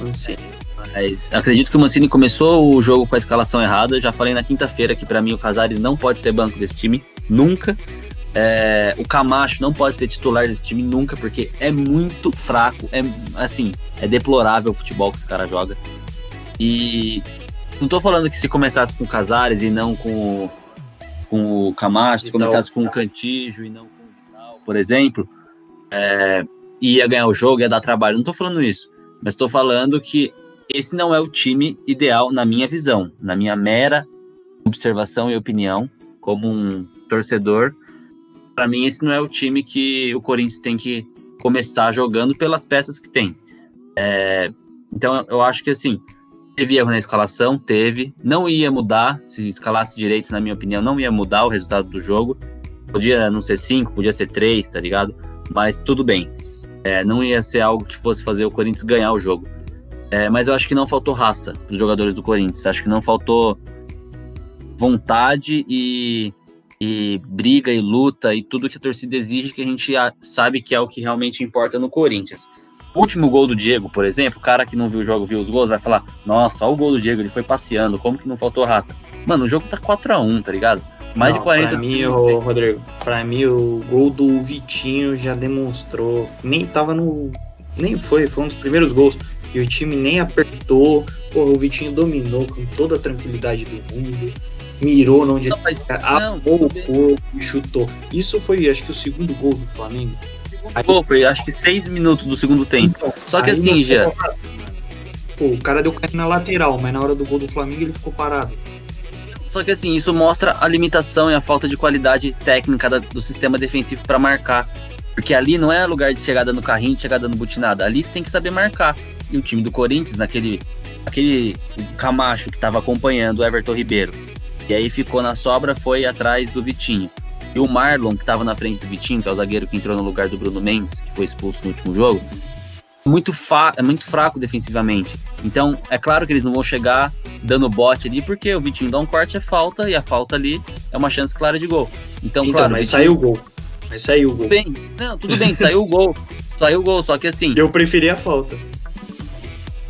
Mancini. Mas acredito que o Mancini começou o jogo com a escalação errada. Já falei na quinta-feira que para mim o Casares não pode ser banco desse time, nunca. É, o Camacho não pode ser titular desse time nunca, porque é muito fraco. É assim, é deplorável o futebol que esse cara joga. E não tô falando que se começasse com o Casares e não com, com o Camacho, se começasse com o Cantijo e não com o Vidal, por exemplo, é, ia ganhar o jogo, ia dar trabalho. Não tô falando isso. Mas tô falando que esse não é o time ideal na minha visão, na minha mera observação e opinião, como um torcedor para mim, esse não é o time que o Corinthians tem que começar jogando pelas peças que tem. É, então, eu acho que assim, teve erro na escalação, teve. Não ia mudar, se escalasse direito, na minha opinião, não ia mudar o resultado do jogo. Podia não ser 5, podia ser 3, tá ligado? Mas tudo bem. É, não ia ser algo que fosse fazer o Corinthians ganhar o jogo. É, mas eu acho que não faltou raça para os jogadores do Corinthians. Acho que não faltou vontade e e briga e luta e tudo que a torcida exige que a gente sabe que é o que realmente importa no Corinthians. O último gol do Diego, por exemplo, o cara que não viu o jogo, viu os gols, vai falar: Nossa, olha o gol do Diego, ele foi passeando, como que não faltou raça? Mano, o jogo tá 4x1, tá ligado? Mais não, de 40 Pra mim, Rodrigo, pra mim, o gol do Vitinho já demonstrou. Nem tava no. Nem foi, foi um dos primeiros gols. E o time nem apertou. Porra, o Vitinho dominou com toda a tranquilidade do mundo mirou onde não, mas, apou o corpo e chutou. Isso foi, acho que, o segundo gol do Flamengo. Aí, Pô, foi acho que seis minutos do segundo tempo. Então, Só que assim, já. Pô, o cara deu carne na lateral, mas na hora do gol do Flamengo ele ficou parado. Só que assim, isso mostra a limitação e a falta de qualidade técnica da, do sistema defensivo para marcar. Porque ali não é lugar de chegada no carrinho, de chegada no butinado. Ali você tem que saber marcar. E o time do Corinthians, naquele aquele Camacho que estava acompanhando o Everton Ribeiro, e aí ficou na sobra, foi atrás do Vitinho. E o Marlon, que estava na frente do Vitinho, que é o zagueiro que entrou no lugar do Bruno Mendes, que foi expulso no último jogo, muito é muito fraco defensivamente. Então, é claro que eles não vão chegar dando bote ali, porque o Vitinho dá um corte, é falta, e a falta ali é uma chance clara de gol. Então, então claro, mas Vitinho... saiu o gol. Mas saiu o gol. Tudo bem, não, tudo bem, saiu o gol. Saiu o gol, só que assim. Eu preferi a falta.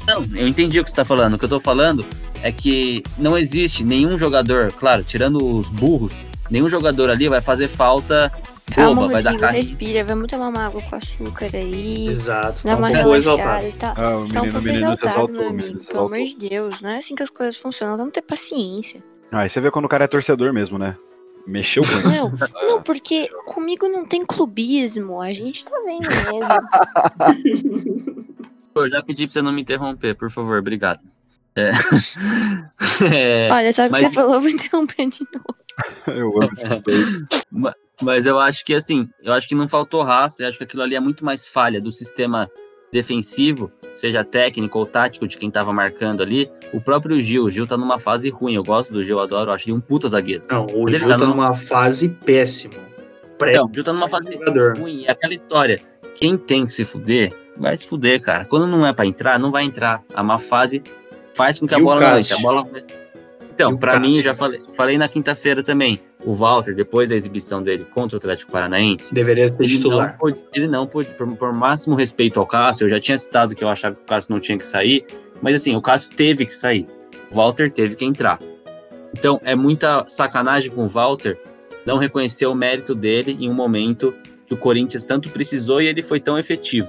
Não, eu entendi o que você tá falando. O que eu tô falando é que não existe nenhum jogador, claro, tirando os burros, nenhum jogador ali vai fazer falta Calma, boba, vai Rodrigo, dar carrinho. respira, vamos tomar uma água com açúcar aí. Exato, Dá tá uma um pouco exaltado. Está, Ah, o está um menino- pouco menino se exaltado, exaltou, meu amigo. se Pelo amor exaltou. de Deus, não é assim que as coisas funcionam. Vamos ter paciência. Aí você vê quando o cara é torcedor mesmo, né? Mexeu com ele. Não, não, porque comigo não tem clubismo. A gente tá vendo mesmo. Eu já pedi pra você não me interromper, por favor, obrigado. É. É, Olha, só que mas- você falou, vou interromper de novo. Eu amo esse peito. Mas eu acho que assim, eu acho que não faltou raça, eu acho que aquilo ali é muito mais falha do sistema defensivo, seja técnico ou tático de quem tava marcando ali. O próprio Gil, o Gil tá numa fase ruim. Eu gosto do Gil, eu adoro, eu acho ele um puta zagueiro. Não, o Mas Gil tá tá numa- numa fase péssima. Pré Não, o Gil tá numa fase jogador. ruim. É aquela história. Quem tem que se fuder, vai se fuder, cara. Quando não é pra entrar, não vai entrar. A má fase faz com que a E o bola não entre. A bola... Então, o pra mim, Cássio? já falei, falei na quinta-feira também. O Walter, depois da exibição dele contra o Atlético Paranaense, Deveria ser ele não, titular. pôde, ele não pôde, por, por máximo respeito ao Cássio, eu já tinha citado que eu achava que o Cássio não tinha que sair, mas assim, o Cássio teve que sair. O Walter teve que entrar. Então, é muita sacanagem com o Walter não reconhecer o mérito dele em um momento que o Corinthians tanto precisou e ele foi tão efetivo.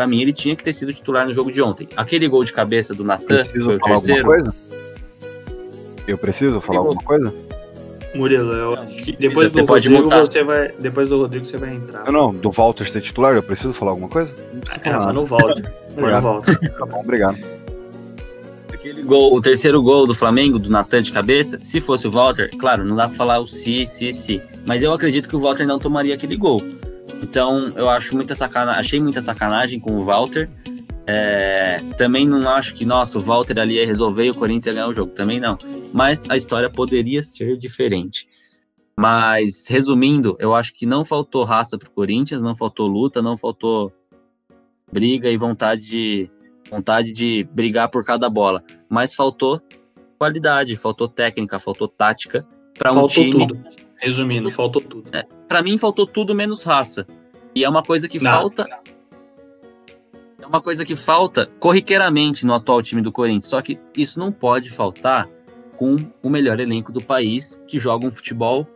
Pra mim, ele tinha que ter sido titular no jogo de ontem. Aquele gol de cabeça do Natan, foi o falar alguma terceiro. coisa? Eu preciso falar alguma coisa? Murilo, eu Não, acho que depois você do pode Rodrigo mutar. você vai. Depois do Rodrigo você vai entrar. Não, não, do Walter ser titular, eu preciso falar alguma coisa? Não preciso É, falar mas nada. no Walter. No Walter. Tá bom, obrigado. Aquele gol, o terceiro gol do Flamengo, do Natan de cabeça, se fosse o Walter, claro, não dá pra falar o se, se, se. Mas eu acredito que o Walter não tomaria aquele gol. Então, eu acho muita sacanagem, achei muita sacanagem com o Walter. É, também não acho que, nossa, o Walter ali ia resolver e o Corinthians ia ganhar o jogo. Também não. Mas a história poderia ser diferente. Mas, resumindo, eu acho que não faltou raça pro Corinthians, não faltou luta, não faltou briga e vontade de, vontade de brigar por cada bola, mas faltou qualidade, faltou técnica, faltou tática para um time. tudo. Resumindo, faltou tudo. É, para mim faltou tudo menos raça. E é uma coisa que Não. falta. É uma coisa que falta corriqueiramente no atual time do Corinthians. Só que isso não pode faltar com o melhor elenco do país, que joga um futebol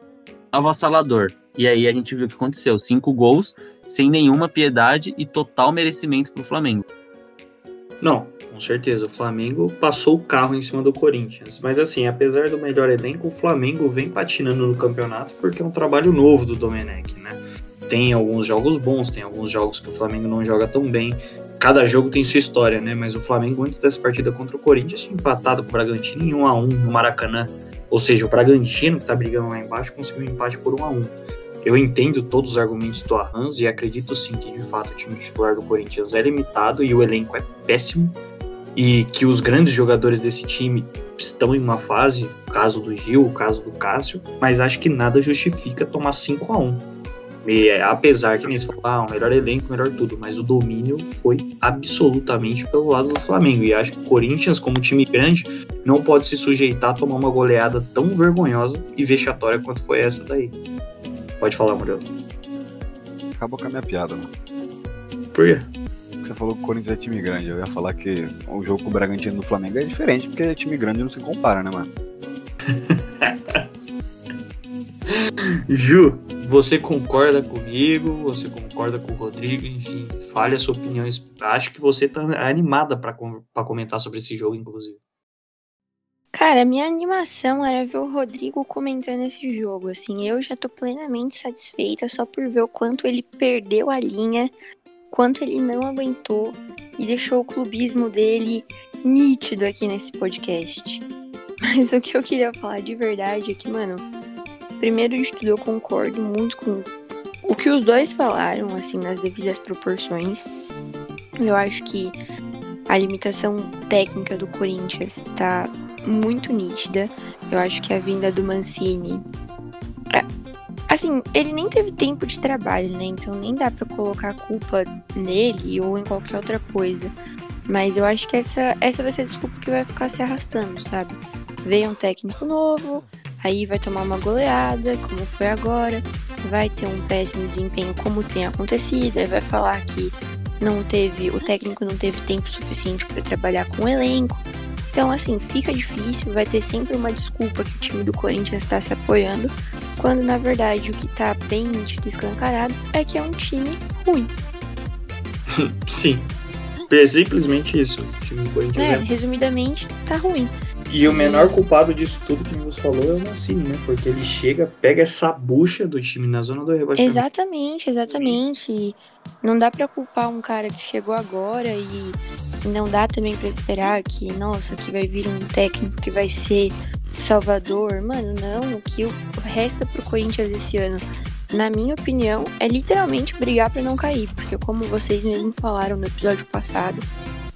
avassalador. E aí a gente viu o que aconteceu: cinco gols, sem nenhuma piedade e total merecimento pro Flamengo. Não, com certeza. O Flamengo passou o carro em cima do Corinthians. Mas assim, apesar do melhor elenco, o Flamengo vem patinando no campeonato porque é um trabalho novo do Domenech, né? Tem alguns jogos bons, tem alguns jogos que o Flamengo não joga tão bem. Cada jogo tem sua história, né? Mas o Flamengo, antes dessa partida contra o Corinthians, tinha empatado com o Bragantino em 1 a 1 no Maracanã. Ou seja, o Bragantino, que tá brigando lá embaixo, conseguiu um empate por 1 a 1 Eu entendo todos os argumentos do Arranz e acredito sim que, de fato, o time titular do Corinthians é limitado e o elenco é péssimo. E que os grandes jogadores desse time estão em uma fase, o caso do Gil, o caso do Cássio, mas acho que nada justifica tomar 5 a 1 e, é, apesar que nem se falou, ah, o melhor elenco, o melhor tudo, mas o domínio foi absolutamente pelo lado do Flamengo. E acho que o Corinthians, como time grande, não pode se sujeitar a tomar uma goleada tão vergonhosa e vexatória quanto foi essa daí. Pode falar, Murilo. Acabou com a minha piada, mano. Por quê? Você falou que o Corinthians é time grande. Eu ia falar que o jogo com o Bragantino do Flamengo é diferente, porque time grande não se compara, né, mano? Ju, você concorda comigo? Você concorda com o Rodrigo? Enfim, fale a sua opinião. Acho que você tá animada para comentar sobre esse jogo, inclusive. Cara, a minha animação era ver o Rodrigo comentando esse jogo. Assim, eu já tô plenamente satisfeita só por ver o quanto ele perdeu a linha, quanto ele não aguentou e deixou o clubismo dele nítido aqui nesse podcast. Mas o que eu queria falar de verdade é que, mano, primeiro de tudo eu concordo muito com o que os dois falaram, assim, nas devidas proporções. Eu acho que a limitação técnica do Corinthians tá muito nítida. Eu acho que a vinda do Mancini. Assim, ele nem teve tempo de trabalho, né? Então nem dá para colocar a culpa nele ou em qualquer outra coisa. Mas eu acho que essa, essa vai ser a desculpa que vai ficar se arrastando, sabe? Veio um técnico novo, aí vai tomar uma goleada, como foi agora, vai ter um péssimo desempenho, como tem acontecido, aí vai falar que não teve, o técnico não teve tempo suficiente para trabalhar com o elenco. Então, assim, fica difícil, vai ter sempre uma desculpa que o time do Corinthians está se apoiando, quando na verdade o que tá bem nítido e escancarado é que é um time ruim. Sim. É simplesmente isso. O time do Corinthians É, é resumidamente, tá ruim. E o menor culpado disso tudo que você falou é o Mancini, né? Porque ele chega, pega essa bucha do time na zona do rebaixamento. Exatamente, exatamente. E não dá pra culpar um cara que chegou agora e não dá também pra esperar que, nossa, que vai vir um técnico que vai ser Salvador. Mano, não. O que resta pro Corinthians esse ano, na minha opinião, é literalmente brigar pra não cair. Porque como vocês mesmos falaram no episódio passado,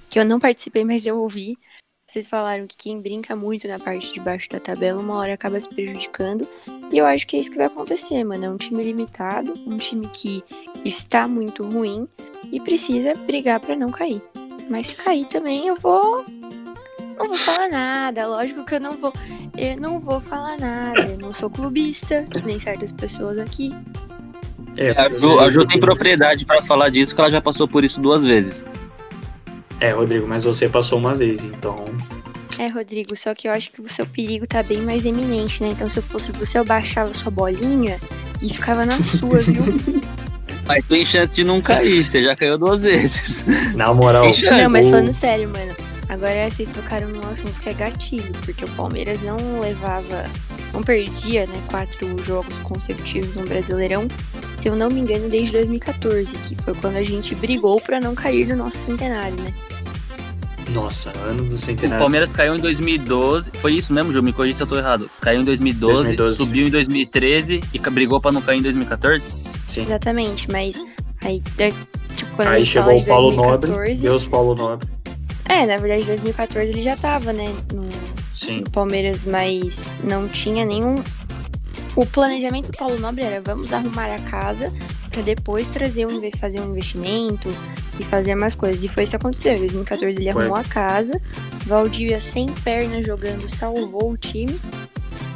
que eu não participei, mas eu ouvi, vocês falaram que quem brinca muito na parte de baixo da tabela, uma hora acaba se prejudicando. E eu acho que é isso que vai acontecer, mano. É um time limitado, um time que está muito ruim e precisa brigar para não cair. Mas se cair também, eu vou. Não vou falar nada. Lógico que eu não vou. Eu não vou falar nada. Eu não sou clubista, que nem certas pessoas aqui. É, A Ju, a Ju tem propriedade para falar disso, que ela já passou por isso duas vezes. É, Rodrigo, mas você passou uma vez, então. É, Rodrigo, só que eu acho que o seu perigo tá bem mais eminente, né? Então, se eu fosse você, eu baixava sua bolinha e ficava na sua, viu? Mas tem chance de não cair, você já caiu duas vezes. Na moral. Não, mas o- falando sério, mano. Agora vocês tocaram num assunto que é gatilho, porque o Palmeiras não levava, não perdia, né, quatro jogos consecutivos no Brasileirão, se eu não me engano, desde 2014, que foi quando a gente brigou pra não cair no nosso centenário, né? Nossa, ano do O centenário. Palmeiras caiu em 2012. Foi isso mesmo, Ju? Me corrija se eu tô errado. Caiu em 2012, 2012. subiu em 2013 e brigou pra não cair em 2014? Sim. Exatamente, mas aí, tipo, quando Aí chegou o Paulo Nobre, 2014, Deus Paulo Nobre. é, na verdade, 2014 ele já tava, né, no, no Palmeiras, mas não tinha nenhum. O planejamento do Paulo Nobre era vamos arrumar a casa pra depois trazer um, fazer um investimento e fazer mais coisas. E foi isso que aconteceu. Em 2014 ele Foi. arrumou a casa, Valdívia sem perna jogando salvou o time.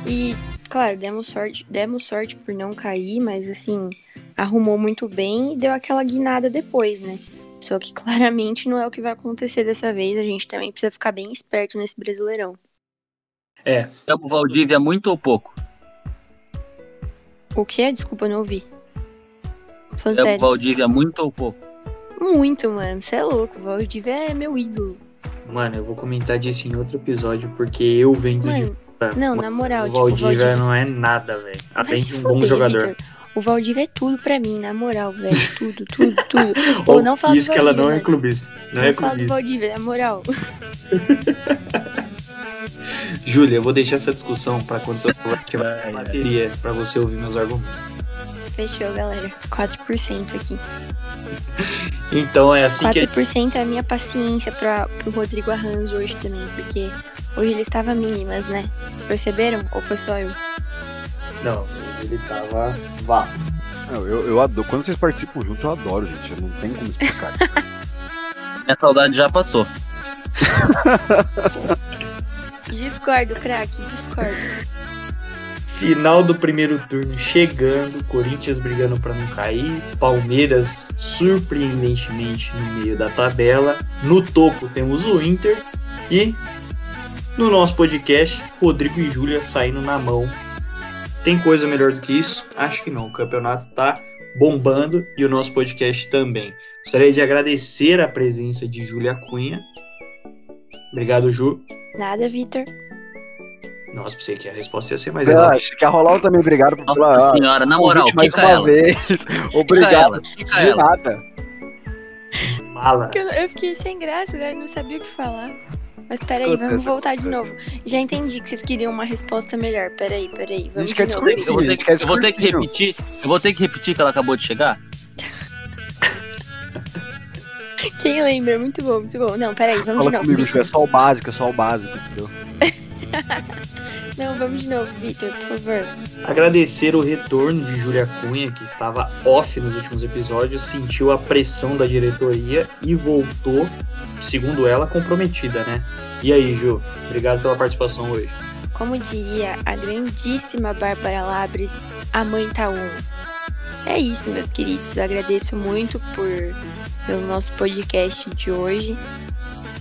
E, claro, demos sorte, demos sorte por não cair, mas assim, arrumou muito bem e deu aquela guinada depois, né? Só que claramente não é o que vai acontecer dessa vez. A gente também precisa ficar bem esperto nesse Brasileirão. É, Chama o Valdívia muito ou pouco? O que? Desculpa, eu não ouvi. Falando Chama o. Valdívia muito ou pouco? Muito, mano. Você é louco. O Valdívia é meu ídolo. mano, eu vou comentar disso em outro episódio, porque eu vendo de não, Mano, na moral, o tipo, o Valdívia Valdívia... não é nada, velho. De um bom jogador. Vitor. O Valdívia é tudo pra mim, na moral, velho. Tudo, tudo, tudo. Pô, não fala Isso do que ela não é clubista. Não, Não é fala do clubista. Valdívia, na moral. Júlia, eu vou deixar essa discussão pra quando você tiver Ai, ai. bateria, pra você ouvir meus argumentos. Fechou, galera. 4% aqui. Então é assim que 4% é a minha paciência pra, pro Rodrigo Arranjo hoje também, porque hoje ele estava mínimas, né? Vocês perceberam? Ou foi só eu? Não, ele tava. Vá. Não, eu, eu adoro. Quando vocês participam junto, eu adoro, gente. Eu não tem como explicar. Minha saudade já passou. Discordo, craque, discordo. Final do primeiro turno chegando, Corinthians brigando pra não cair, Palmeiras surpreendentemente no meio da tabela. No topo temos o Inter e no nosso podcast, Rodrigo e Júlia saindo na mão. Tem coisa melhor do que isso? Acho que não. O campeonato tá bombando e o nosso podcast também. Gostaria de agradecer a presença de Júlia Cunha. Obrigado, Ju. Nada, Vitor. Nossa, pensei que a resposta ia ser mais ela. acho que a Rolar também, obrigado por Nossa pela- senhora, na moral, mais fica uma ela. vez. Fica Obrigado. ela, fica De ela. nada. Mala. Eu, eu fiquei sem graça, velho, não sabia o que falar. Mas peraí, vamos voltar de novo. Já entendi que vocês queriam uma resposta melhor. Peraí, peraí, A vamos gente quer de novo. descobrir. Eu vou, ter que, quer eu vou ter que repetir. Eu vou ter que repetir que ela acabou de chegar. Quem lembra? Muito bom, muito bom. Não, peraí, vamos Fala de novo. comigo. Ju, é só o básico, é só o básico, entendeu? Não, vamos de novo, Vitor, por favor. Agradecer o retorno de Júlia Cunha, que estava off nos últimos episódios, sentiu a pressão da diretoria e voltou, segundo ela, comprometida, né? E aí, Ju? Obrigado pela participação hoje. Como diria a grandíssima Bárbara Labres, a mãe tá um. É isso, meus queridos. Agradeço muito por pelo nosso podcast de hoje.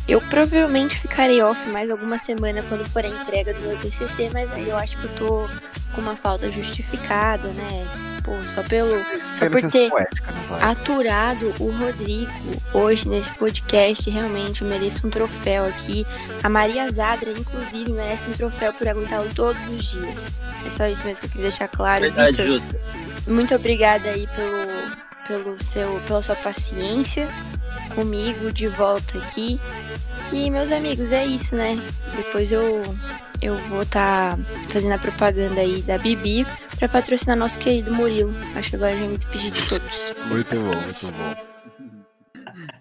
Eu provavelmente ficarei off mais alguma semana quando for a entrega do meu TCC, mas aí eu acho que eu tô com uma falta justificada, né? Pô, só pelo só por ter poética, né, aturado o Rodrigo hoje nesse podcast. Realmente eu mereço um troféu aqui. A Maria Zadra, inclusive, merece um troféu por aguentá-lo todos os dias. É só isso mesmo que eu queria deixar claro. Verdade Vitor, justa. muito obrigada aí pelo, pelo seu, pela sua paciência comigo de volta aqui. E meus amigos, é isso, né? Depois eu eu vou estar fazendo a propaganda aí da Bibi pra patrocinar nosso querido Murilo. Acho que agora já me despedi de todos. Muito bom, muito bom.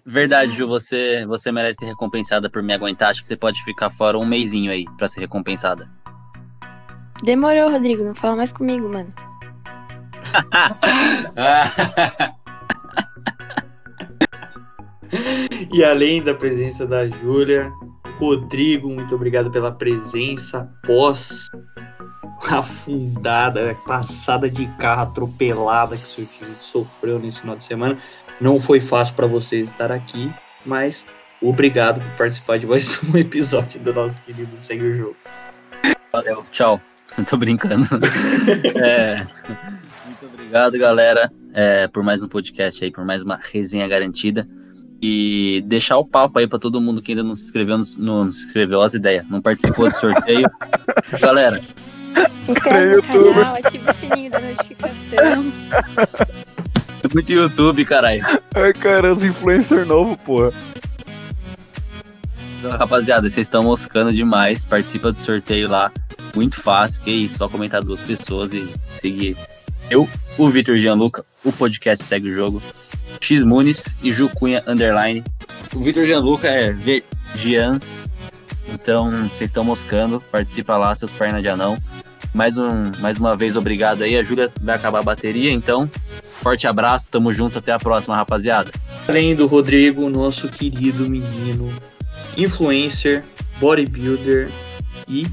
Verdade, Ju, você, você merece ser recompensada por me aguentar. Acho que você pode ficar fora um mêsinho aí pra ser recompensada. Demorou, Rodrigo. Não fala mais comigo, mano. E além da presença da Júlia, Rodrigo, muito obrigado pela presença pós afundada, passada de carro atropelada que seu time sofreu nesse final de semana. Não foi fácil para você estar aqui, mas obrigado por participar de mais um episódio do nosso querido Segue o Jogo. Valeu, tchau. Tô brincando. É, muito obrigado, galera, é, por mais um podcast aí, por mais uma resenha garantida. E deixar o papo aí pra todo mundo que ainda não se inscreveu, não, não se inscreveu as ideias, não participou do sorteio. galera, Se inscreve no YouTube. canal, ativa o sininho da notificação. é muito YouTube, caralho. Ai, cara, os influencer novo, porra. Então, rapaziada, vocês estão moscando demais. Participa do sorteio lá. Muito fácil. Que isso, só comentar duas pessoas e seguir eu, o Vitor Gianluca, o podcast segue o jogo. X Muniz e Ju Cunha Underline. O Vitor Gianluca é Gians. Então, vocês estão moscando. Participa lá, seus pernas de anão. Mais, um, mais uma vez, obrigado aí. A Júlia vai acabar a bateria, então Forte abraço, tamo junto, até a próxima, rapaziada. Além do Rodrigo, nosso querido menino, influencer, bodybuilder e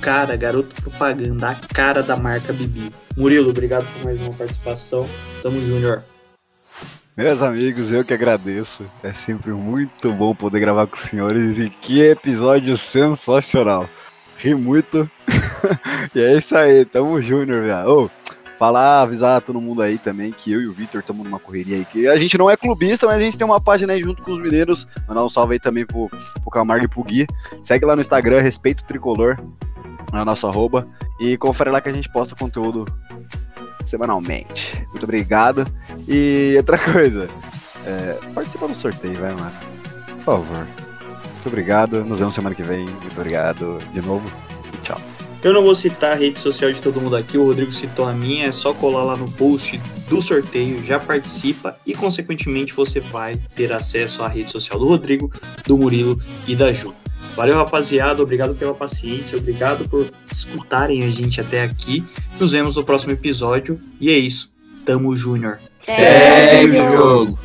cara, garoto propaganda, a cara da marca Bibi. Murilo, obrigado por mais uma participação. Tamo Júnior. Meus amigos, eu que agradeço. É sempre muito bom poder gravar com os senhores e que episódio sensacional. Ri muito. e é isso aí, tamo Júnior, velho. Oh, falar, avisar todo mundo aí também que eu e o Victor estamos numa correria aí. Que a gente não é clubista, mas a gente tem uma página aí junto com os mineiros. Mandar um salve aí também pro, pro Camargo e pro Gui. Segue lá no Instagram, Respeito Tricolor, o nosso arroba. E confere lá que a gente posta conteúdo semanalmente. Muito obrigado. E outra coisa, é, participa do sorteio, vai, mano. Por favor. Muito obrigado. Nos vemos semana que vem. Muito obrigado de novo. Tchau. Eu não vou citar a rede social de todo mundo aqui, o Rodrigo citou a minha, é só colar lá no post do sorteio, já participa e, consequentemente, você vai ter acesso à rede social do Rodrigo, do Murilo e da Ju. Valeu, rapaziada, obrigado pela paciência, obrigado por escutarem a gente até aqui. Nos vemos no próximo episódio e é isso. Tamo Júnior. Segue o jogo.